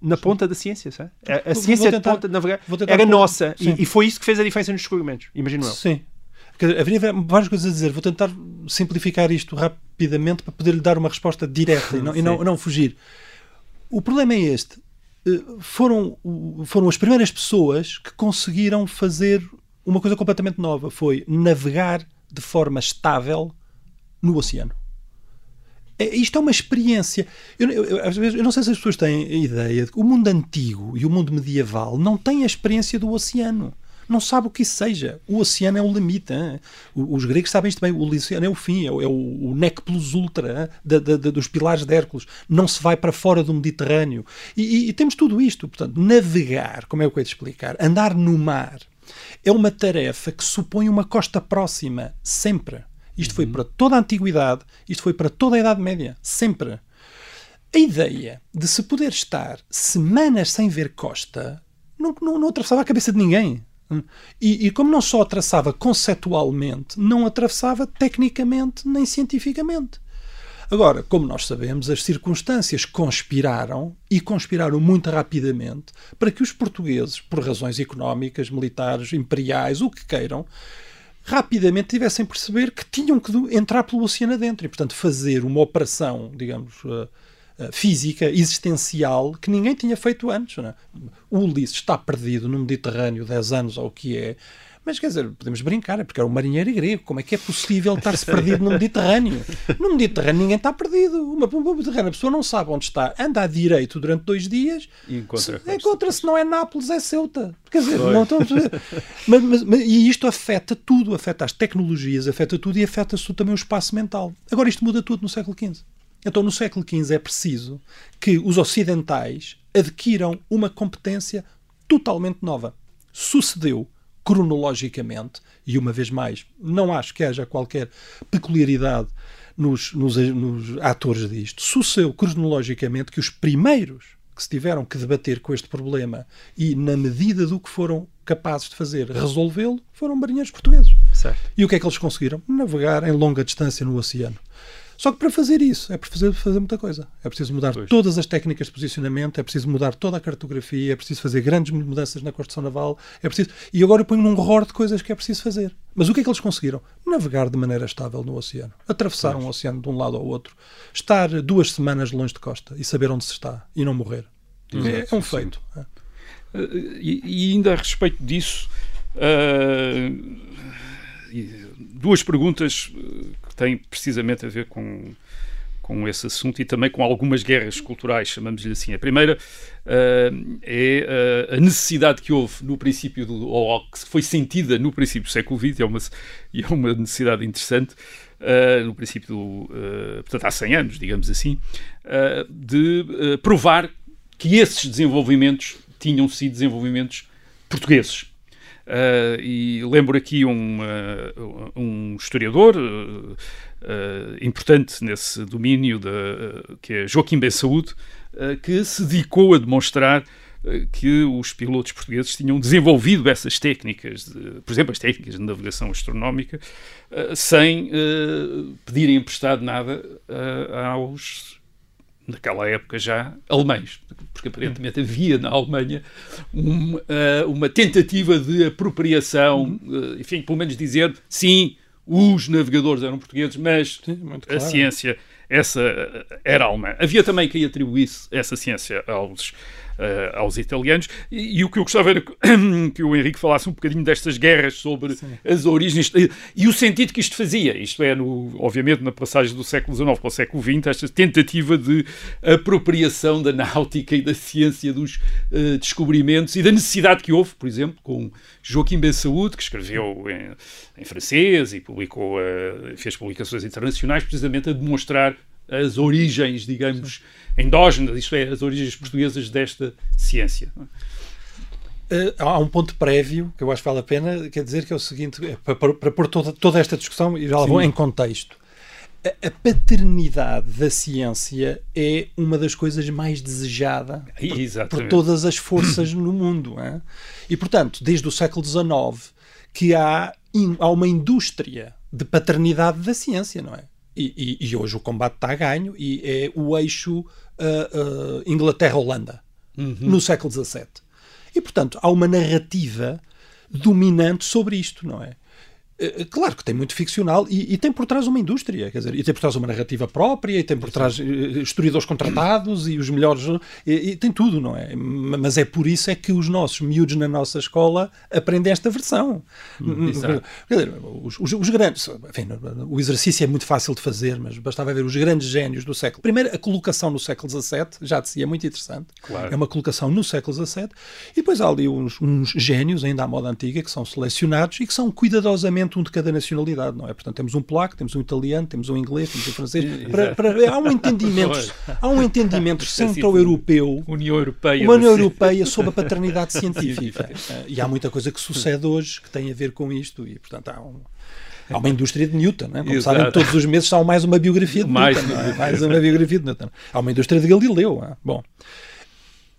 na ponta da ciência, sabe? A, a ciência tentar- de ponta de navegar era pôr- nossa e, e foi isso que fez a diferença nos descobrimentos, imagino eu. Sim. Haveria várias coisas a dizer. Vou tentar simplificar isto rapidamente para poder lhe dar uma resposta direta e não, e não, não fugir. O problema é este. Eh, Foram, foram as primeiras pessoas que conseguiram fazer uma coisa completamente nova. Foi navegar de forma estável no oceano. É- Isto é uma experiência. Eu, eu- às vezes, eu não sei se as pessoas têm a ideia de que o mundo antigo e o mundo medieval não têm a experiência do oceano. Não sabe o que isso seja. O oceano é o limite. Os gregos sabem isto bem. O oceano é o fim, é o, é o, nec plus ultra da- da- dos pilares de Hércules. Não se vai para fora do Mediterrâneo. E, e- e temos tudo isto. Portanto, navegar, como é que eu hei de explicar? Andar no mar é uma tarefa que supõe uma costa próxima, sempre. Isto foi para toda a antiguidade, isto foi para toda a Idade Média, sempre. A ideia de se poder estar semanas sem ver costa não, não, não atravessava a cabeça de ninguém. E, e como não só atravessava conceptualmente, não atravessava tecnicamente nem cientificamente. Agora, como nós sabemos, as circunstâncias conspiraram e conspiraram muito rapidamente para que os portugueses, por razões económicas, militares, imperiais, o que queiram, rapidamente tivessem perceber que tinham que entrar pelo oceano adentro e, portanto, fazer uma operação, digamos, eh, eh, física, existencial, que ninguém tinha feito antes. não é? O Ulisses está perdido no Mediterrâneo 10 anos ou o que é. Mas quer dizer, podemos brincar, é porque era um marinheiro grego. Como é que é possível estar-se perdido no Mediterrâneo? No Mediterrâneo ninguém está perdido. Uma, uma Mediterrâneo, a pessoa não sabe onde está, anda à direito durante dois dias, E encontra encontra-se, não é Nápoles, é Ceuta. Quer dizer, não estão mas, mas- mas- E isto afeta tudo, afeta as tecnologias, afeta tudo e afeta-se também o espaço mental. Agora, isto muda tudo no século XV. Então, no século XV é preciso que os ocidentais adquiram uma competência totalmente nova. Sucedeu cronologicamente, e uma vez mais, não acho que haja qualquer peculiaridade nos, nos, nos atores disto, sucedeu cronologicamente que os primeiros que se tiveram que debater com este problema e, na medida do que foram capazes de fazer, resolvê-lo, foram marinheiros portugueses. Certo. E o que é que eles conseguiram? Navegar em longa distância no oceano. Só que para fazer isso é preciso fazer muita coisa. É preciso mudar Pois. todas as técnicas de posicionamento, é preciso mudar toda a cartografia, é preciso fazer grandes mudanças na construção naval, é preciso. E agora eu ponho num rol de coisas que é preciso fazer. Mas o que é que eles conseguiram? Navegar de maneira estável no oceano, atravessar um oceano de um lado ao outro, estar duas semanas longe de costa e saber onde se está e não morrer. É, é um feito. é. Uh, E, e ainda a respeito disso, uh, duas perguntas têm precisamente a ver com, com esse assunto e também com algumas guerras culturais, chamamos-lhe assim. A primeira uh, é uh, a necessidade que houve no princípio, do, ou que foi sentida no princípio do século XX, é uma, é uma necessidade interessante, uh, no princípio, do, portanto há 100 anos, digamos assim, de provar que esses desenvolvimentos tinham sido desenvolvimentos portugueses. Uh, e lembro aqui um, uh, um historiador, uh, importante nesse domínio, de, que é Joaquim Ben Saúde, que se dedicou a demonstrar que os pilotos portugueses tinham desenvolvido essas técnicas, de, por exemplo, as técnicas de navegação astronómica, sem pedirem emprestado nada aos naquela época já, alemães, porque aparentemente havia na Alemanha uma, uh, uma tentativa de apropriação, uh, enfim, pelo menos dizer, sim, os navegadores eram portugueses, mas sim, a ciência essa era alemã. Havia também quem atribuísse essa ciência aos uh, aos italianos. E, e, o que eu gostava era que o Henrique falasse um bocadinho destas guerras sobre Sim. as origens e, e, o sentido que isto fazia. Isto é, no, obviamente, na passagem do século XIX para o século XX, esta tentativa de apropriação da náutica e da ciência dos uh, descobrimentos e da necessidade que houve, por exemplo, com Joaquim Ben Saúde, que escreveu em, em francês e publicou, uh, fez publicações internacionais, precisamente a demonstrar as origens, digamos, endógenas, isto é, as origens portuguesas desta ciência. Uh, há um ponto prévio que eu acho que vale a pena, quer dizer que é o seguinte, é, para, para, pôr toda, toda esta discussão, e já lá vou em contexto. A, a, paternidade da ciência é uma das coisas mais desejada por, por, todas as forças no mundo. É? E, portanto, desde o século XIX, que há, há uma indústria de paternidade da ciência, não é? E, e, e, hoje o combate está a ganho e é o eixo uh, uh, Inglaterra-Holanda uhum. no século XVII. E, portanto, há uma narrativa dominante sobre isto, não é? Eh, eh, claro que tem muito ficcional e, e, tem por trás uma indústria, quer dizer, e tem por trás uma narrativa própria, e tem por trás uh, historiadores contratados e os melhores, e, e, tem tudo, não é? Mas é por isso é que os nossos miúdos na nossa escola aprendem esta versão. Hum, quer dizer, os, os, os, grandes, enfim, o exercício é muito fácil de fazer, mas bastava ver os grandes génios do século. Primeiro, a colocação no século XVII, já de si é muito interessante. Claro. É uma colocação no século XVII, e depois há ali uns, uns génios, ainda à moda antiga, que são selecionados e que são cuidadosamente um de cada nacionalidade, não é? Portanto, temos um polaco, temos um italiano, temos um inglês, temos um francês. Para, para, há um entendimento, há um entendimento centro-europeu, União Europeia, uma União Europeia sob a paternidade científica. e há muita coisa que sucede hoje que tem a ver com isto e, portanto, há um Há uma indústria de Newton, né? como Exato. sabem, todos os meses há mais uma biografia de mais, Newton. É? Mais uma biografia de Newton. Há uma indústria de Galileu. É? Bom,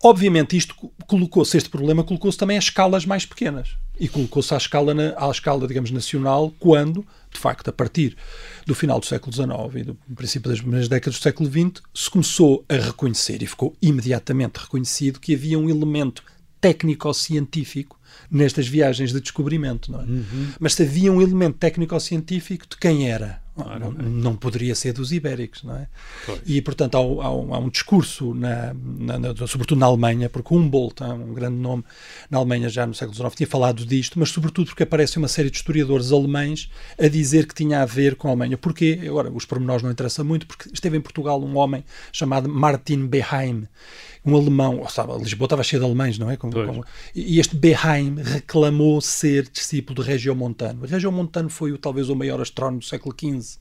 Obviamente, isto colocou-se, este problema colocou-se também a escalas mais pequenas. E colocou-se à escala, na, à escala, digamos, nacional, quando, de facto, a partir do final do século XIX e do princípio das primeiras décadas do século XX, se começou a reconhecer, e ficou imediatamente reconhecido, que havia um elemento técnico-científico nestas viagens de descobrimento. Não é? Uhum. Mas se havia um elemento técnico-científico de quem era não, não, poderia ser dos ibéricos, não é? Pois. E, portanto, há, há, um, há um, discurso, na, na, na, sobretudo na Alemanha, porque Humboldt, um grande nome na Alemanha já no século XIX, tinha falado disto, mas sobretudo porque aparece uma série de historiadores alemães a dizer que tinha a ver com a Alemanha. Porquê? Agora, os pormenores não interessam muito, porque esteve em Portugal um homem chamado Martin Beheim, um alemão, sabe, Lisboa estava cheia de alemães, não é? Como, como, e este Beheim reclamou ser discípulo de Regiomontano. Regiomontano foi talvez o maior astrónomo do século XV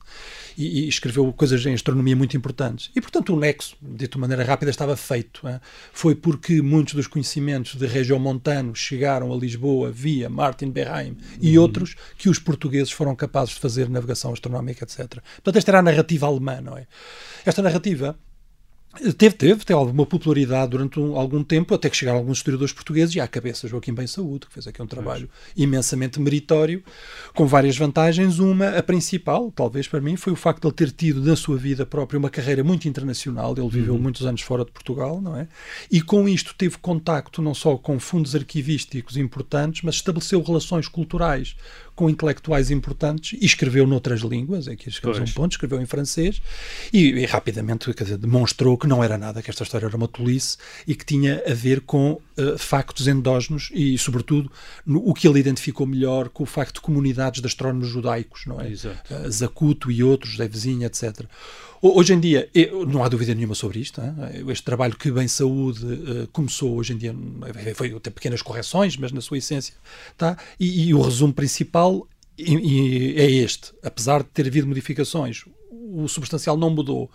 e, e, escreveu coisas em astronomia muito importantes. E, portanto, o nexo, dito de maneira rápida, estava feito. É? Foi porque muitos dos conhecimentos de Regiomontano chegaram a Lisboa via Martin Beheim e uhum. outros que os portugueses foram capazes de fazer navegação astronómica, etc. Portanto, esta era a narrativa alemã, não é? Esta narrativa Teve, teve, teve alguma popularidade durante um, algum tempo, até que chegaram alguns historiadores portugueses e à cabeça Joaquim Bem Saúde, que fez aqui um trabalho imensamente meritório, com várias vantagens. Uma, a principal, talvez para mim, foi o facto de ele ter tido na sua vida própria uma carreira muito internacional. Ele viveu uhum. muitos anos fora de Portugal, não é? E com isto teve contacto não só com fundos arquivísticos importantes, mas estabeleceu relações culturais com intelectuais importantes e escreveu noutras línguas, aqui escreveu um ponto, escreveu em francês e, e rapidamente dizer, demonstrou que não era nada, que esta história era uma tolice e que tinha a ver com uh, factos endógenos e, sobretudo, no, o que ele identificou melhor com o facto de comunidades de astrónomos judaicos, não é? Exato. Uh, Zacuto e outros, da vizinha, etc. Hoje em dia, não há dúvida nenhuma sobre isto. Hein? Este trabalho que Bem Saúde uh, começou hoje em dia, foi ter pequenas correções, mas na sua essência está. E, e o resumo principal é este. Apesar de ter havido modificações, o substancial não mudou.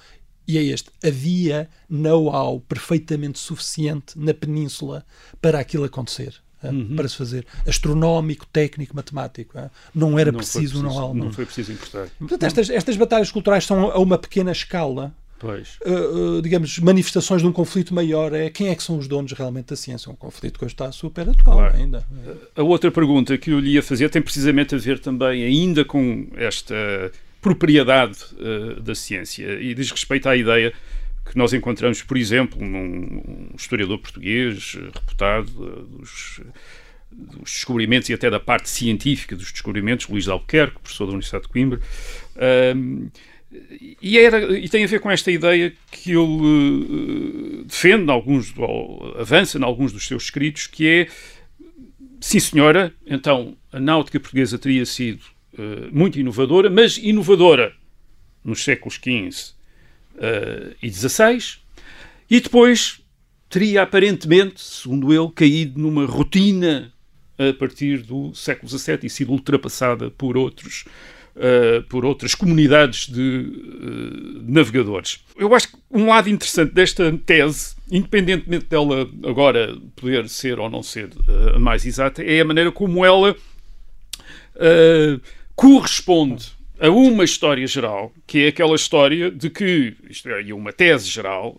E é este. Havia know-how perfeitamente suficiente na península para aquilo acontecer. Ah, para se fazer. Astronómico, técnico, matemático. ah. Não era Não foi preciso, não há Não foi preciso importar. Portanto, estas, estas batalhas culturais são a uma pequena escala. Uh, uh, digamos, manifestações de um conflito maior é quem é que são os donos realmente da ciência. Um conflito que hoje está super atual Claro. ainda. A outra pergunta que eu lhe ia fazer tem precisamente a ver também ainda com esta propriedade eh, da ciência e diz respeito à ideia que nós encontramos, por exemplo, num um historiador português eh, reputado eh, dos, dos descobrimentos e até da parte científica dos descobrimentos, Luís de Albuquerque, professor da Universidade de Coimbra, Ahm, e, era, e tem a ver com esta ideia que ele eh, defende, alguns, avança em alguns dos seus escritos, que é Sim, senhora. Então, a náutica portuguesa teria sido eh, muito inovadora, mas inovadora nos séculos XV eh, e XVI, e depois teria aparentemente, segundo ele, caído numa rotina a partir do século XVII e sido ultrapassada por outros uh, por outras comunidades de uh, navegadores. Eu acho que um lado interessante desta tese, independentemente dela agora poder ser ou não ser uh, mais exata, é a maneira como ela corresponde a uma história geral, que é aquela história de que, isto é, uma tese geral,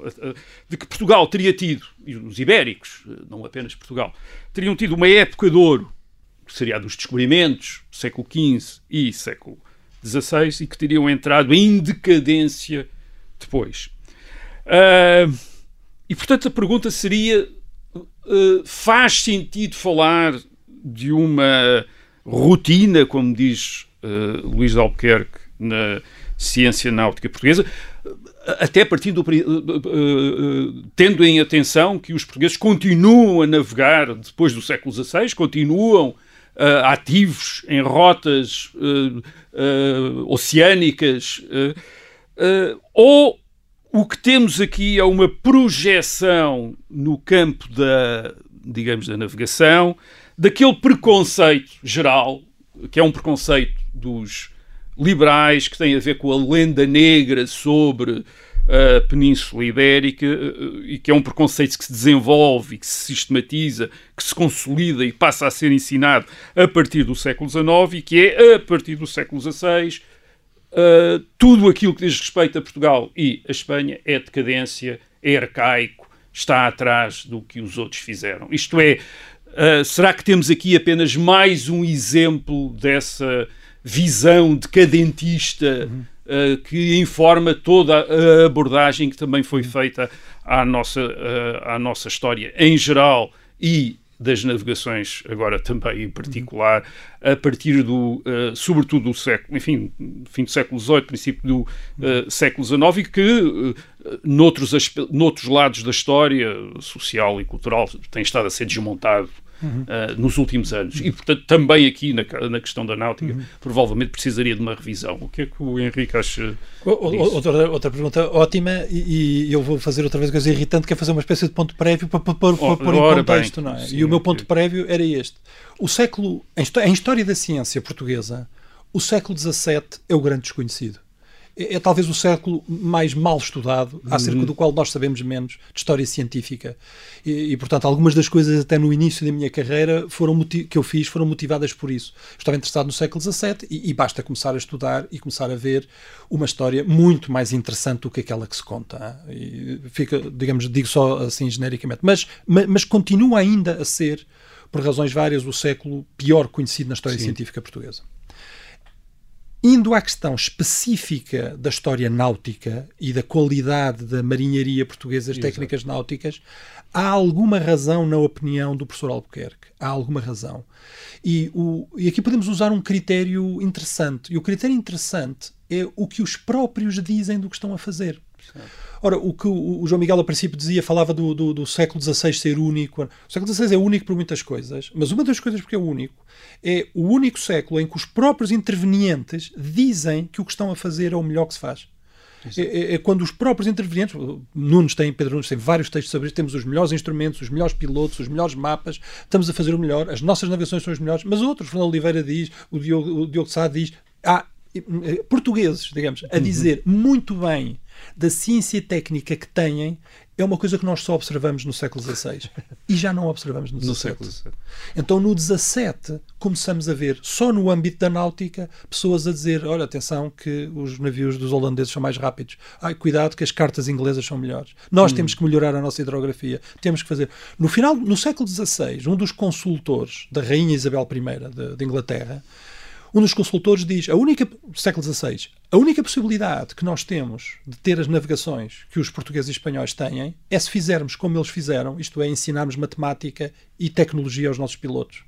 de que Portugal teria tido, e os ibéricos, não apenas Portugal, teriam tido uma época de ouro, que seria a dos descobrimentos, século XV e século XVI, e que teriam entrado em decadência depois. Uh, e, portanto, a pergunta seria: uh, faz sentido falar de uma rotina, como diz uh, Luís de Albuquerque, na ciência náutica portuguesa, até partindo do, tendo em atenção que os portugueses continuam a navegar depois do século XVI, continuam uh, ativos em rotas uh, uh, oceânicas, ou o que temos aqui é uma projeção no campo da, digamos, da navegação, daquele preconceito geral, que é um preconceito dos liberais, que tem a ver com a lenda negra sobre a Península Ibérica e que é um preconceito que se desenvolve, que se sistematiza, que se consolida e passa a ser ensinado a partir do século XIX e que é, a partir do século XVI, uh, tudo aquilo que diz respeito a Portugal e a Espanha é decadência, é arcaico, está atrás do que os outros fizeram. Isto é, uh, será que temos aqui apenas mais um exemplo dessa visão decadentista uhum. uh, que informa toda a abordagem que também foi feita à nossa, uh, à nossa história em geral e das navegações agora também em particular a partir do uh, sobretudo do século enfim fim do século XVIII princípio do uh, século XIX e que uh, noutros, noutros lados da história social e cultural tem estado a ser desmontado Uhum. Uh, nos últimos anos. E, portanto, também aqui na, na questão da náutica, uhum. provavelmente precisaria de uma revisão. O que é que o Henrique acha? O, outra, outra pergunta ótima, e, e, eu vou fazer outra vez uma coisa irritante, que é fazer uma espécie de ponto prévio para, para, para, para pôr em contexto. Bem, não é? Sim, e o meu ponto prévio era este. O século, em história da ciência portuguesa, o século XVII é o grande desconhecido é, é, talvez o século mais mal estudado, acerca uhum. do qual nós sabemos menos de história científica. E, e, portanto, algumas das coisas até no início da minha carreira foram que eu fiz foram motivadas por isso. Estava interessado no século XVII e, e, basta começar a estudar e começar a ver uma história muito mais interessante do que aquela que se conta. E fica, digamos, digo só assim genericamente. Mas, mas, mas continua ainda a ser, por razões várias, o século pior conhecido na história Sim. científica portuguesa. Indo à questão específica da história náutica e da qualidade da marinharia portuguesa, as Exato. técnicas náuticas, há alguma razão na opinião do professor Albuquerque. Há alguma razão. E, o, e aqui podemos usar um critério interessante. E o critério interessante é o que os próprios dizem do que estão a fazer. Ora, o que o João Miguel a princípio dizia, falava do, do, do século XVI ser único. O século XVI é único por muitas coisas, mas uma das coisas porque é único é o único século em que os próprios intervenientes dizem que o que estão a fazer é o melhor que se faz. É, é, é, quando os próprios intervenientes, Nunes tem, Pedro Nunes tem vários textos sobre isso, temos os melhores instrumentos, os melhores pilotos, os melhores mapas, estamos a fazer o melhor, as nossas navegações são as melhores, mas outros, Fernando Oliveira diz, o Diogo, o Diogo Sá diz, há portugueses, digamos, a uhum. dizer uhum. muito bem da ciência técnica que têm é uma coisa que nós só observamos no século XVI e já não observamos no XVII. No século XVII. Então no 17 começamos a ver, só no âmbito da náutica, pessoas a dizer, olha, atenção que os navios dos holandeses são mais rápidos. Ai, cuidado que as cartas inglesas são melhores. Nós temos que melhorar a nossa hidrografia. Temos que fazer... No final, no século XVI, um dos consultores da Rainha Isabel I de, de Inglaterra, um dos consultores diz, a única, século XVI, a única possibilidade que nós temos de ter as navegações que os portugueses e espanhóis têm é se fizermos como eles fizeram, isto é, ensinarmos matemática e tecnologia aos nossos pilotos.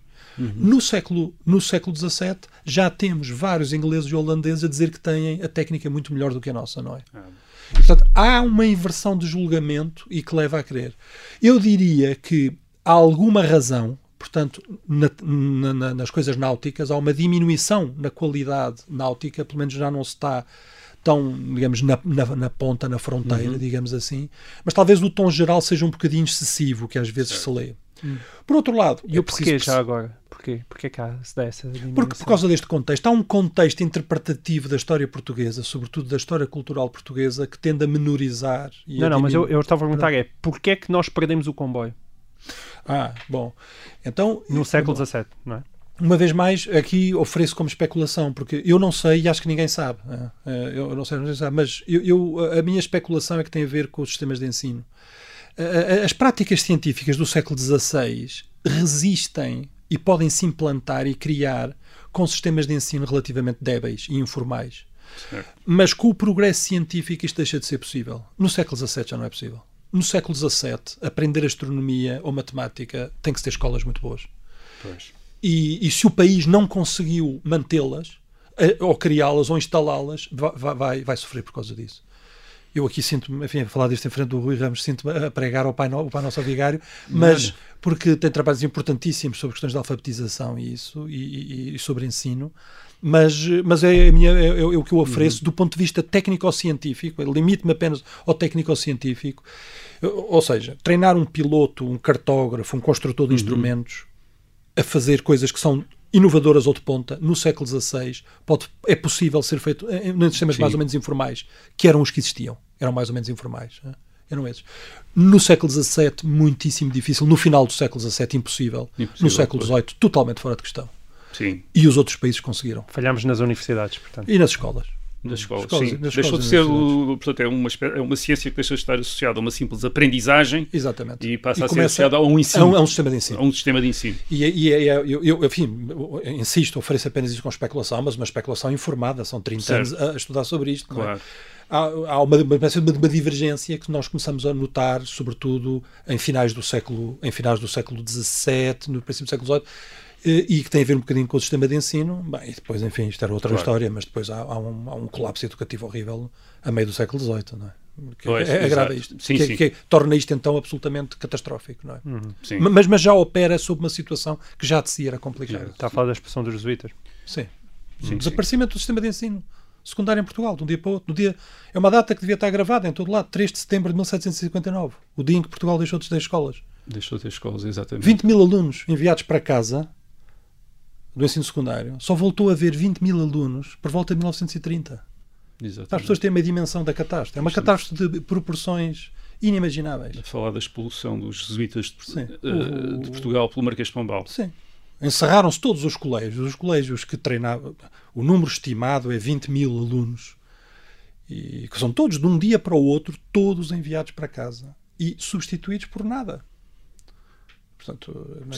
No, século, no século XVII já temos vários ingleses e holandeses a dizer que têm a técnica muito melhor do que a nossa, não é? E, portanto, há uma inversão de julgamento e que leva a crer. Eu diria que há alguma razão, portanto, na- na- na- nas coisas náuticas, há uma diminuição na qualidade náutica, pelo menos já não se está tão, digamos, na, na- na ponta, na fronteira, digamos assim, mas talvez o tom geral seja um bocadinho excessivo, que às vezes se lê. Por outro lado, E é o porquê preciso já agora? Porquê? Porquê que há se dá essa porque, dimensão? por causa deste contexto, há um contexto interpretativo da história portuguesa, sobretudo da história cultural portuguesa, que tende a menorizar. Não, a não, mas eu, eu estava a perguntar é porquê é que nós perdemos o comboio Ah, bom. Então, no século XVII, não é? uma vez mais, aqui ofereço como especulação, porque eu não sei e acho que ninguém sabe. né? Eh, Eu não sei, ninguém sabe, mas eu, eu- a minha especulação é que tem a ver com os sistemas de ensino. As práticas científicas do século XVI resistem e podem se implantar e criar com sistemas de ensino relativamente débeis e informais. Certo. Mas com o progresso científico isto deixa de ser possível. No século XVII já não é possível. No século XVII, aprender astronomia ou matemática tem que ter escolas muito boas. Pois. E, e se o país não conseguiu mantê-las, eh, ou criá-las, ou instalá-las, va- va- vai, vai sofrer por causa disso. Eu aqui sinto-me, enfim, a falar disto em frente do Rui Ramos, sinto-me a pregar ao Pai, no, o Pai Nosso Vigário, mas porque tem trabalhos importantíssimos sobre questões de alfabetização e isso, e, e- e sobre ensino, mas, mas é, a minha, é, é o que eu ofereço do ponto de vista técnico-científico, limite-me apenas ao técnico-científico, ou seja, treinar um piloto, um cartógrafo, um construtor de instrumentos, a fazer coisas que são inovadoras ou de ponta no século XVI pode, é possível ser feito em em sistemas Sim. mais ou menos informais que eram os que existiam. Eram mais ou menos informais né? eram esses. No século XVII muitíssimo difícil. No final do século XVII impossível, Impossível, no século. XVIII totalmente fora de questão Sim, e os outros países conseguiram Falhámos nas universidades, portanto. e nas escolas das escolas. escolas- sim. nas Deixou escolas de e ser, portanto, é uma, é uma ciência que deixa de estar associada a uma simples aprendizagem exatamente e passa a ser associada a um a ensino, um, a um sistema de ensino a um sistema de ensino. E, e, e- eu, eu, enfim, eu insisto, ofereço apenas isso com especulação, mas uma especulação informada. São 30 Certo. anos a estudar sobre isto. não é? Claro. Há, há uma, uma, uma, uma divergência que nós começamos a notar, sobretudo em finais do século, em finais do século XVII, no princípio do século XVIII, e que tem a ver um bocadinho com o sistema de ensino. Bem, e depois, enfim, isto era outra Claro. história, mas depois há, há um, há um colapso educativo horrível a meio do século XVIII, não é? Que Pois, é, exato. isto. Sim, que, sim. que torna isto então absolutamente catastrófico, não é? Sim. Mas, mas já opera sob uma situação que já de si era complicada. Está a falar da expressão dos jesuítas. Sim. Sim, Desaparecimento do sistema de ensino secundário em Portugal, de um dia para o outro. No dia, é uma data que devia estar gravada em todo lado, 3 de setembro de 1759, o dia em que Portugal deixou de ter escolas. Deixou de ter escolas, exatamente. 20 mil alunos enviados para casa do ensino secundário. Só voltou a haver 20 mil alunos por volta de 1930. Exatamente. Para as pessoas terem uma dimensão da catástrofe. É uma catástrofe de proporções inimagináveis. A falar da expulsão dos jesuítas de, Sim. O- de Portugal pelo Marquês de Pombal. Sim. Encerraram-se todos os colégios. Os colégios que treinavam. O número estimado é 20 mil alunos. E que são todos, de um dia para o outro, todos enviados para casa. E substituídos por nada. Portanto, não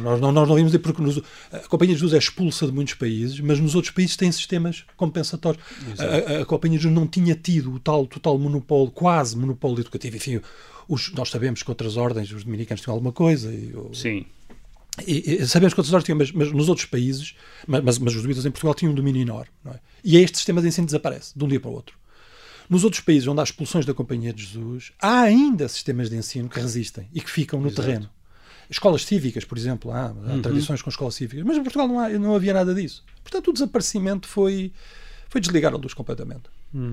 nós, não, nós não vimos porque nos- a Companhia de Jesus é expulsa de muitos países, mas nos outros países tem sistemas compensatórios. A, a- a Companhia de Jesus não tinha tido o tal total monopólio, quase monopólio educativo. Enfim, os- nós sabemos que outras ordens, os dominicanos tinham alguma coisa, e Sim, e, e sabemos que outros ordens tinham, mas, mas nos outros países, mas, mas, mas os druidas em Portugal tinham um domínio enorme. Não é? E este sistema de ensino desaparece de um dia para o outro. Nos outros países onde há expulsões da Companhia de Jesus, há ainda sistemas de ensino que resistem e que ficam no terreno. Escolas cívicas, por exemplo, há, há tradições com escolas cívicas, mas em Portugal não, há- não havia nada disso. Portanto, o desaparecimento foi, foi desligar a luz completamente.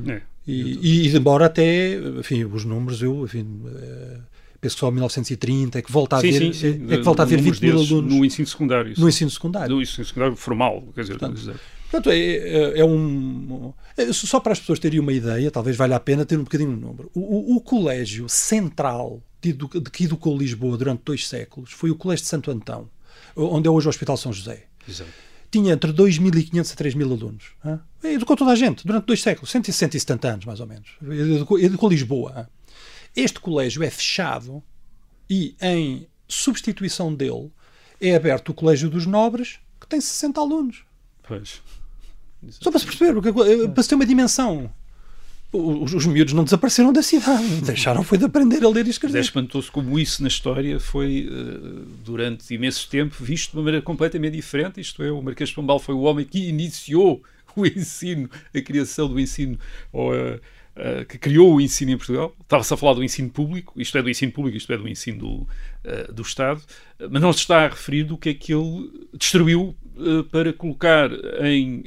é. E, e embora até, enfim, os números, eu enfim, eh, penso só em 1930 é que volta a sim, haver, sim, sim. é que volta a haver Números 20 mil desses alunos no ensino secundário. no ensino secundário. No ensino secundário formal, quer dizer, Portanto. Portanto, é, é, é um. é, só para as pessoas terem uma ideia, talvez valha a pena ter um bocadinho de número. O, o- o colégio central de, que educou Lisboa durante dois séculos foi o Colégio de Santo Antão, onde é hoje o Hospital São José. Exato. Tinha entre 2.500 a 3.000 alunos. hã? Educou toda a gente durante dois séculos, 100 e 170 anos mais ou menos. Educou, educou Lisboa. hã? Este colégio é fechado e, em substituição dele, é aberto o Colégio dos Nobres, que tem 60 alunos. Pois. Só para se perceber, eh, para se ter uma dimensão. Os, os miúdos não desapareceram da cidade, deixaram foi de aprender a ler e escrever. espantoso como isso na história foi, eh, durante imenso tempo, visto de uma maneira completamente diferente. Isto é, o Marquês de Pombal foi o homem que iniciou o ensino, a criação do ensino, ou, eh, eh, que criou o ensino em Portugal. Estava-se a falar do ensino público, isto é do ensino público, isto é do ensino do, eh, do Estado, mas não se está a referir do que é que ele destruiu para colocar em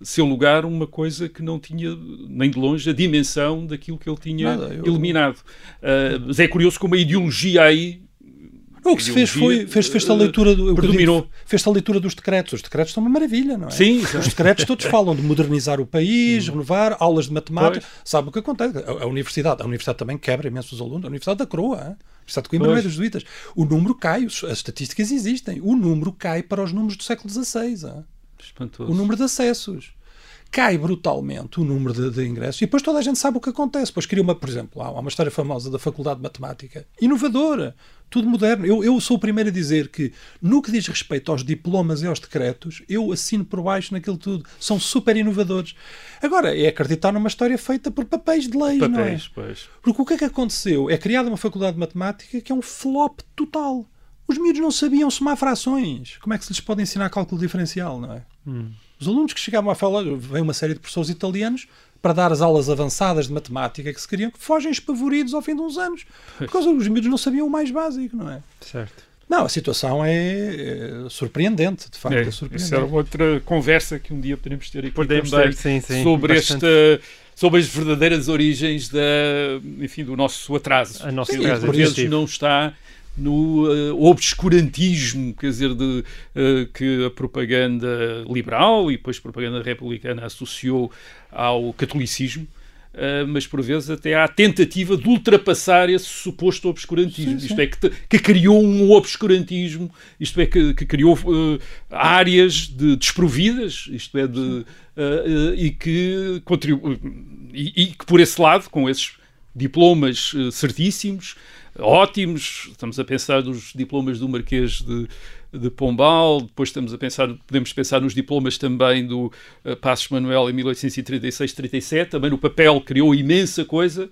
seu lugar uma coisa que não tinha, nem de longe, a dimensão daquilo que ele tinha Nada, eu- eliminado. Uh, mas é curioso como a ideologia aí O que se fez foi fez, fez a leitura do, eu predominou. digo, fez a leitura dos decretos. Os decretos são uma maravilha, não é? Sim, Os decretos todos falam de modernizar o país, renovar, aulas de matemática. Pois. Sabe o que acontece? A, a universidade, a universidade também quebra imenso os alunos. A Universidade da Coroa, hein? a Universidade de Coimbra é dos jesuítas. O número cai, os- as estatísticas existem. O número cai para os números do século XVI. hein? Espantoso. o número de acessos. Cai brutalmente o número de, de ingressos e depois toda a gente sabe o que acontece. Depois cria uma, por exemplo, há uma história famosa da Faculdade de Matemática, inovadora, tudo moderno. Eu, eu sou o primeiro a dizer que, no que diz respeito aos diplomas e aos decretos, eu assino por baixo naquilo tudo. São super inovadores. Agora, é acreditar numa história feita por papéis de leis, não é? Papéis, pois. Porque o que é que aconteceu? É criada uma faculdade de matemática que é um flop total. Os miúdos não sabiam somar frações. Como é que se lhes pode ensinar cálculo diferencial, não é? Os alunos que chegavam a falar, vem uma série de professores italianos para dar as aulas avançadas de matemática que se queriam, que fogem espavoridos ao fim de uns anos. Por causa dos miúdos não sabiam o mais básico, não é? Certo. Não, a situação é, é surpreendente, de facto, É, é, isso surpreendente. era outra conversa que um dia podemos ter aqui Podemos também ter, sim, sim, sobre bastante. esta sobre as verdadeiras origens da enfim do nosso atraso A nossa atraso por vezes evolutivo. não está no eh, obscurantismo quer dizer de eh, que a propaganda liberal e depois a propaganda republicana associou ao catolicismo eh, mas por vezes até há a tentativa de ultrapassar esse suposto obscurantismo. Sim, Isto sim. é, que, te- que criou um obscurantismo, isto é, que, que criou eh, áreas de desprovidas, isto é, de, eh, e que contribu e, e que por esse lado, com esses diplomas certíssimos, ótimos, estamos a pensar nos diplomas do Marquês de, de Pombal, depois estamos a pensar, podemos pensar nos diplomas também do eh, Passos Manuel em 1836-37, também no papel criou imensa coisa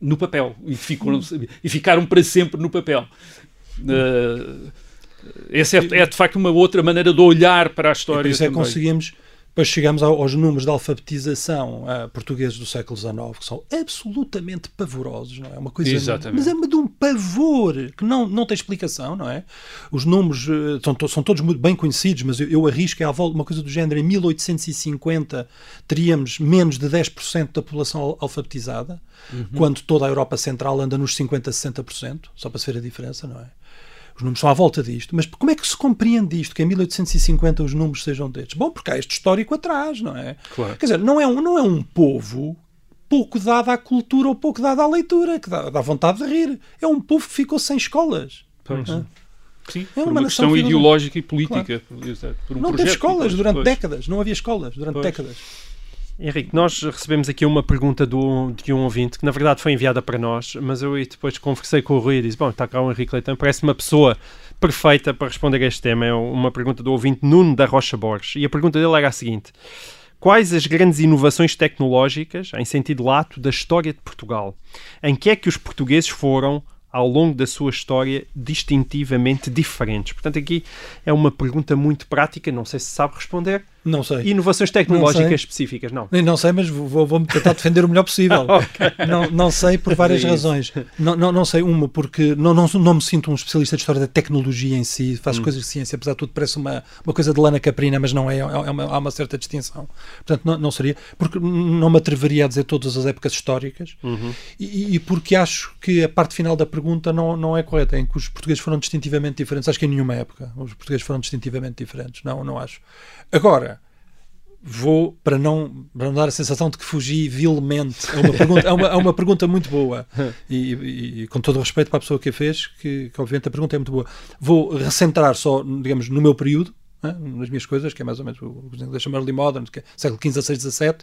no papel e, ficou, e ficaram para sempre no papel. Eh, essa é, é, de facto uma outra maneira de olhar para a E por história. isso é que também. conseguimos, depois chegamos ao- aos números de alfabetização ah, portugueses do século XIX, que são absolutamente pavorosos, não é? Uma coisa, Exatamente. mas é de um pavor que não, não tem explicação, não é? Os números eh, são, to- são todos muito bem conhecidos, mas eu, eu arrisco é à volta uma coisa do género, em 1850 teríamos menos de 10% da população al- alfabetizada, quando toda a Europa Central anda nos 50% a 60%, só para se ver a diferença, não é? Os números são à volta disto. Mas como é que se compreende isto, que em 1850 os números sejam destes? Bom, porque há este histórico atrás, não é? Claro. Quer dizer, não é um, não é um povo pouco dado à cultura ou pouco dado à leitura, que dá, dá vontade de rir. É um povo que ficou sem escolas. Pois. Hã? Sim, É uma uma questão ideológica e política. Por um não teve escolas durante Pois. décadas. Não havia escolas durante Pois. décadas. Henrique, nós recebemos aqui uma pergunta do, de um ouvinte que na verdade foi enviada para nós, mas eu depois conversei com o Rui e disse: Bom, está cá o Henrique Leitão, parece uma pessoa perfeita para responder a este tema. É uma pergunta do ouvinte Nuno da Rocha Borges. E a pergunta dele era a seguinte: Quais as grandes inovações tecnológicas, em sentido lato, da história de Portugal? Em que é que os portugueses foram, ao longo da sua história, distintivamente diferentes? Portanto, aqui é uma pergunta muito prática, não sei se sabe responder. Não sei. Inovações Não tecnológicas específicas, não. Não sei, mas vou- vou-me tentar defender o melhor possível. não, não sei por várias É razões. Não, não, não sei, uma, porque não, não, não me sinto um especialista de história da tecnologia em si, Hum. faço coisas de ciência, apesar de tudo, parece uma, uma coisa de lana caprina, mas não é, é uma- há uma certa distinção. Portanto, não, não seria, porque não me atreveria a dizer todas as épocas históricas Uhum. e, e porque acho que a parte final da pergunta não, não é correta, em que os portugueses foram distintivamente diferentes. Acho que em nenhuma época os portugueses foram distintivamente diferentes. Não, não acho. Agora, vou, para não, para não dar a sensação de que fugi vilmente, é uma pergunta, é uma, é uma pergunta muito boa. E, e- e com todo o respeito para a pessoa que a fez, que, que obviamente a pergunta é muito boa. Vou recentrar só, digamos, no meu período, né, nas minhas coisas, que é mais ou menos o que chamam early modern, que é século XV, XVI, XVII,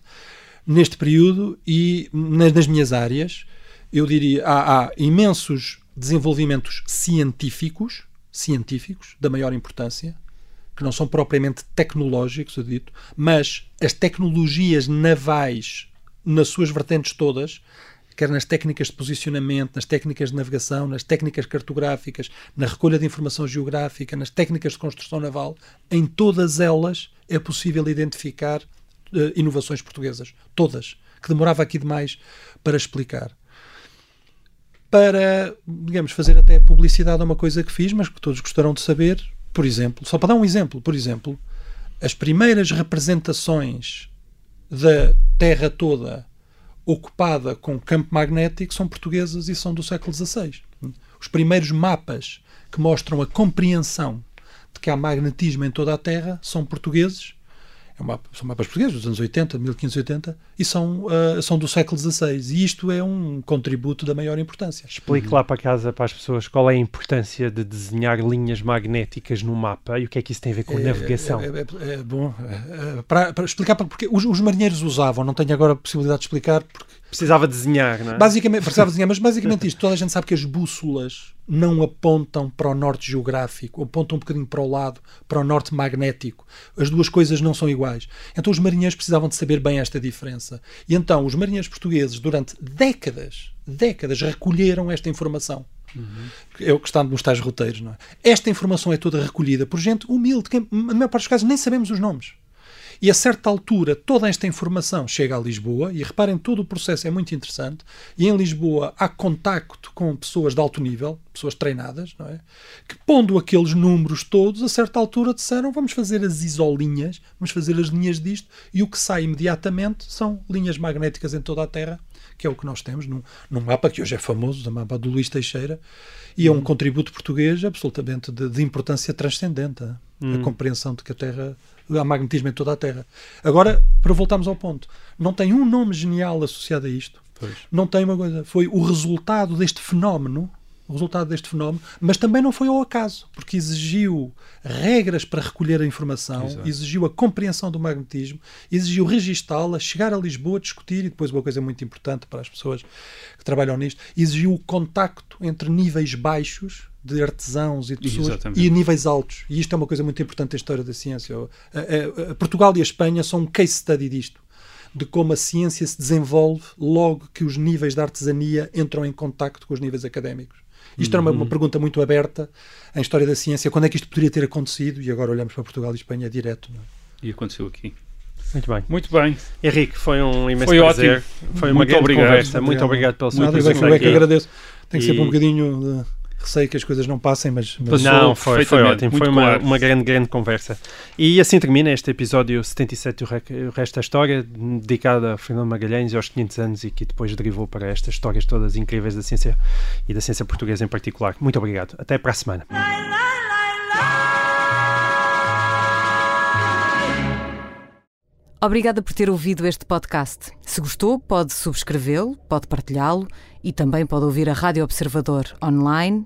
neste período e nas, nas minhas áreas, eu diria, há, há imensos desenvolvimentos científicos, científicos, da maior importância, que não são propriamente tecnológicos, eu dito, mas as tecnologias navais, nas suas vertentes todas, quer nas técnicas de posicionamento, nas técnicas de navegação, nas técnicas cartográficas, na recolha de informação geográfica, nas técnicas de construção naval, em todas elas é possível identificar eh, inovações portuguesas. Todas. Que demorava aqui demais para explicar. Para, digamos, fazer até publicidade a uma coisa que fiz, mas que todos gostarão de saber, por exemplo, só para dar um exemplo, por exemplo, as primeiras representações da Terra toda ocupada com campo magnético são portuguesas e são do século XVI. Os primeiros mapas que mostram a compreensão de que há magnetismo em toda a Terra são portugueses. É são mapas portugueses dos anos 80, 1580, e são, ah, são do século XVI. E isto é um contributo da maior importância. Explique lá para casa, para as pessoas, qual é a importância de desenhar linhas magnéticas no mapa e o que é que isso tem a ver com É- navegação. É, é- é bom. é- é, para, para explicar, porque os, os marinheiros usavam, não tenho agora a possibilidade de explicar, porque Precisava desenhar, não é? Basicamente, precisava desenhar, mas basicamente isto, toda a gente sabe que as bússolas não apontam para o norte geográfico, apontam um bocadinho para o lado, para o norte magnético. As duas coisas não são iguais. Então os marinheiros precisavam de saber bem esta diferença. E então os marinheiros portugueses, durante décadas, décadas, recolheram esta informação. É o que está nos tais roteiros, não é? Esta informação é toda recolhida por gente humilde, que na maior parte dos casos nem sabemos os nomes. E a certa altura, toda esta informação chega a Lisboa, e reparem, todo o processo é muito interessante. E em Lisboa há contacto com pessoas de alto nível, pessoas treinadas, não é? Que pondo aqueles números todos, a certa altura disseram: vamos fazer as isolinhas, vamos fazer as linhas disto, e o que sai imediatamente são linhas magnéticas em toda a Terra, que é o que nós temos num, num mapa que hoje é famoso, o mapa do Luís Teixeira, e é um contributo português absolutamente de, de importância transcendente. a- A compreensão de que a Terra. Há magnetismo em toda a Terra. Agora, para voltarmos ao ponto, não tem um nome genial associado a isto. Não tem uma coisa. Foi o resultado deste fenómeno, o resultado deste fenómeno, mas também não foi ao acaso, porque exigiu regras para recolher a informação, Exato. exigiu a compreensão do magnetismo, exigiu registá-la, chegar a Lisboa, discutir, e depois uma coisa muito importante para as pessoas que trabalham nisto, exigiu o contacto entre níveis baixos de artesãos e de pessoas Exatamente. e níveis altos. E isto é uma coisa muito importante da história da ciência. A- a- a Portugal e a Espanha são um case study disto de como a ciência se desenvolve logo que os níveis da artesania entram em contacto com os níveis académicos. Isto era uma, uma pergunta muito aberta em história da ciência. Quando é que isto poderia ter acontecido? E agora olhamos para Portugal e Espanha direto. não é? E aconteceu aqui. Muito bem. Muito bem. Henrique, foi um imenso Foi prazer. ótimo. Foi uma Muito grande obrigado. conversa. Muito obrigado pela sua Nada, é que- presença eu é que agradeço. Tenho sempre E- um bocadinho de receio que as coisas não passem, mas, mas Passou Não, foi, foi ótimo. Foi uma, claro. uma grande, grande conversa. E assim termina este episódio 77 do Re- O Resto da História, dedicado a Fernando Magalhães e aos 500 anos e que depois derivou para estas histórias todas incríveis da ciência e da ciência portuguesa em particular. Muito obrigado. Até para a semana. Obrigada por ter ouvido este podcast. Se gostou, pode subscrevê-lo, pode partilhá-lo e também pode ouvir a Rádio Observador online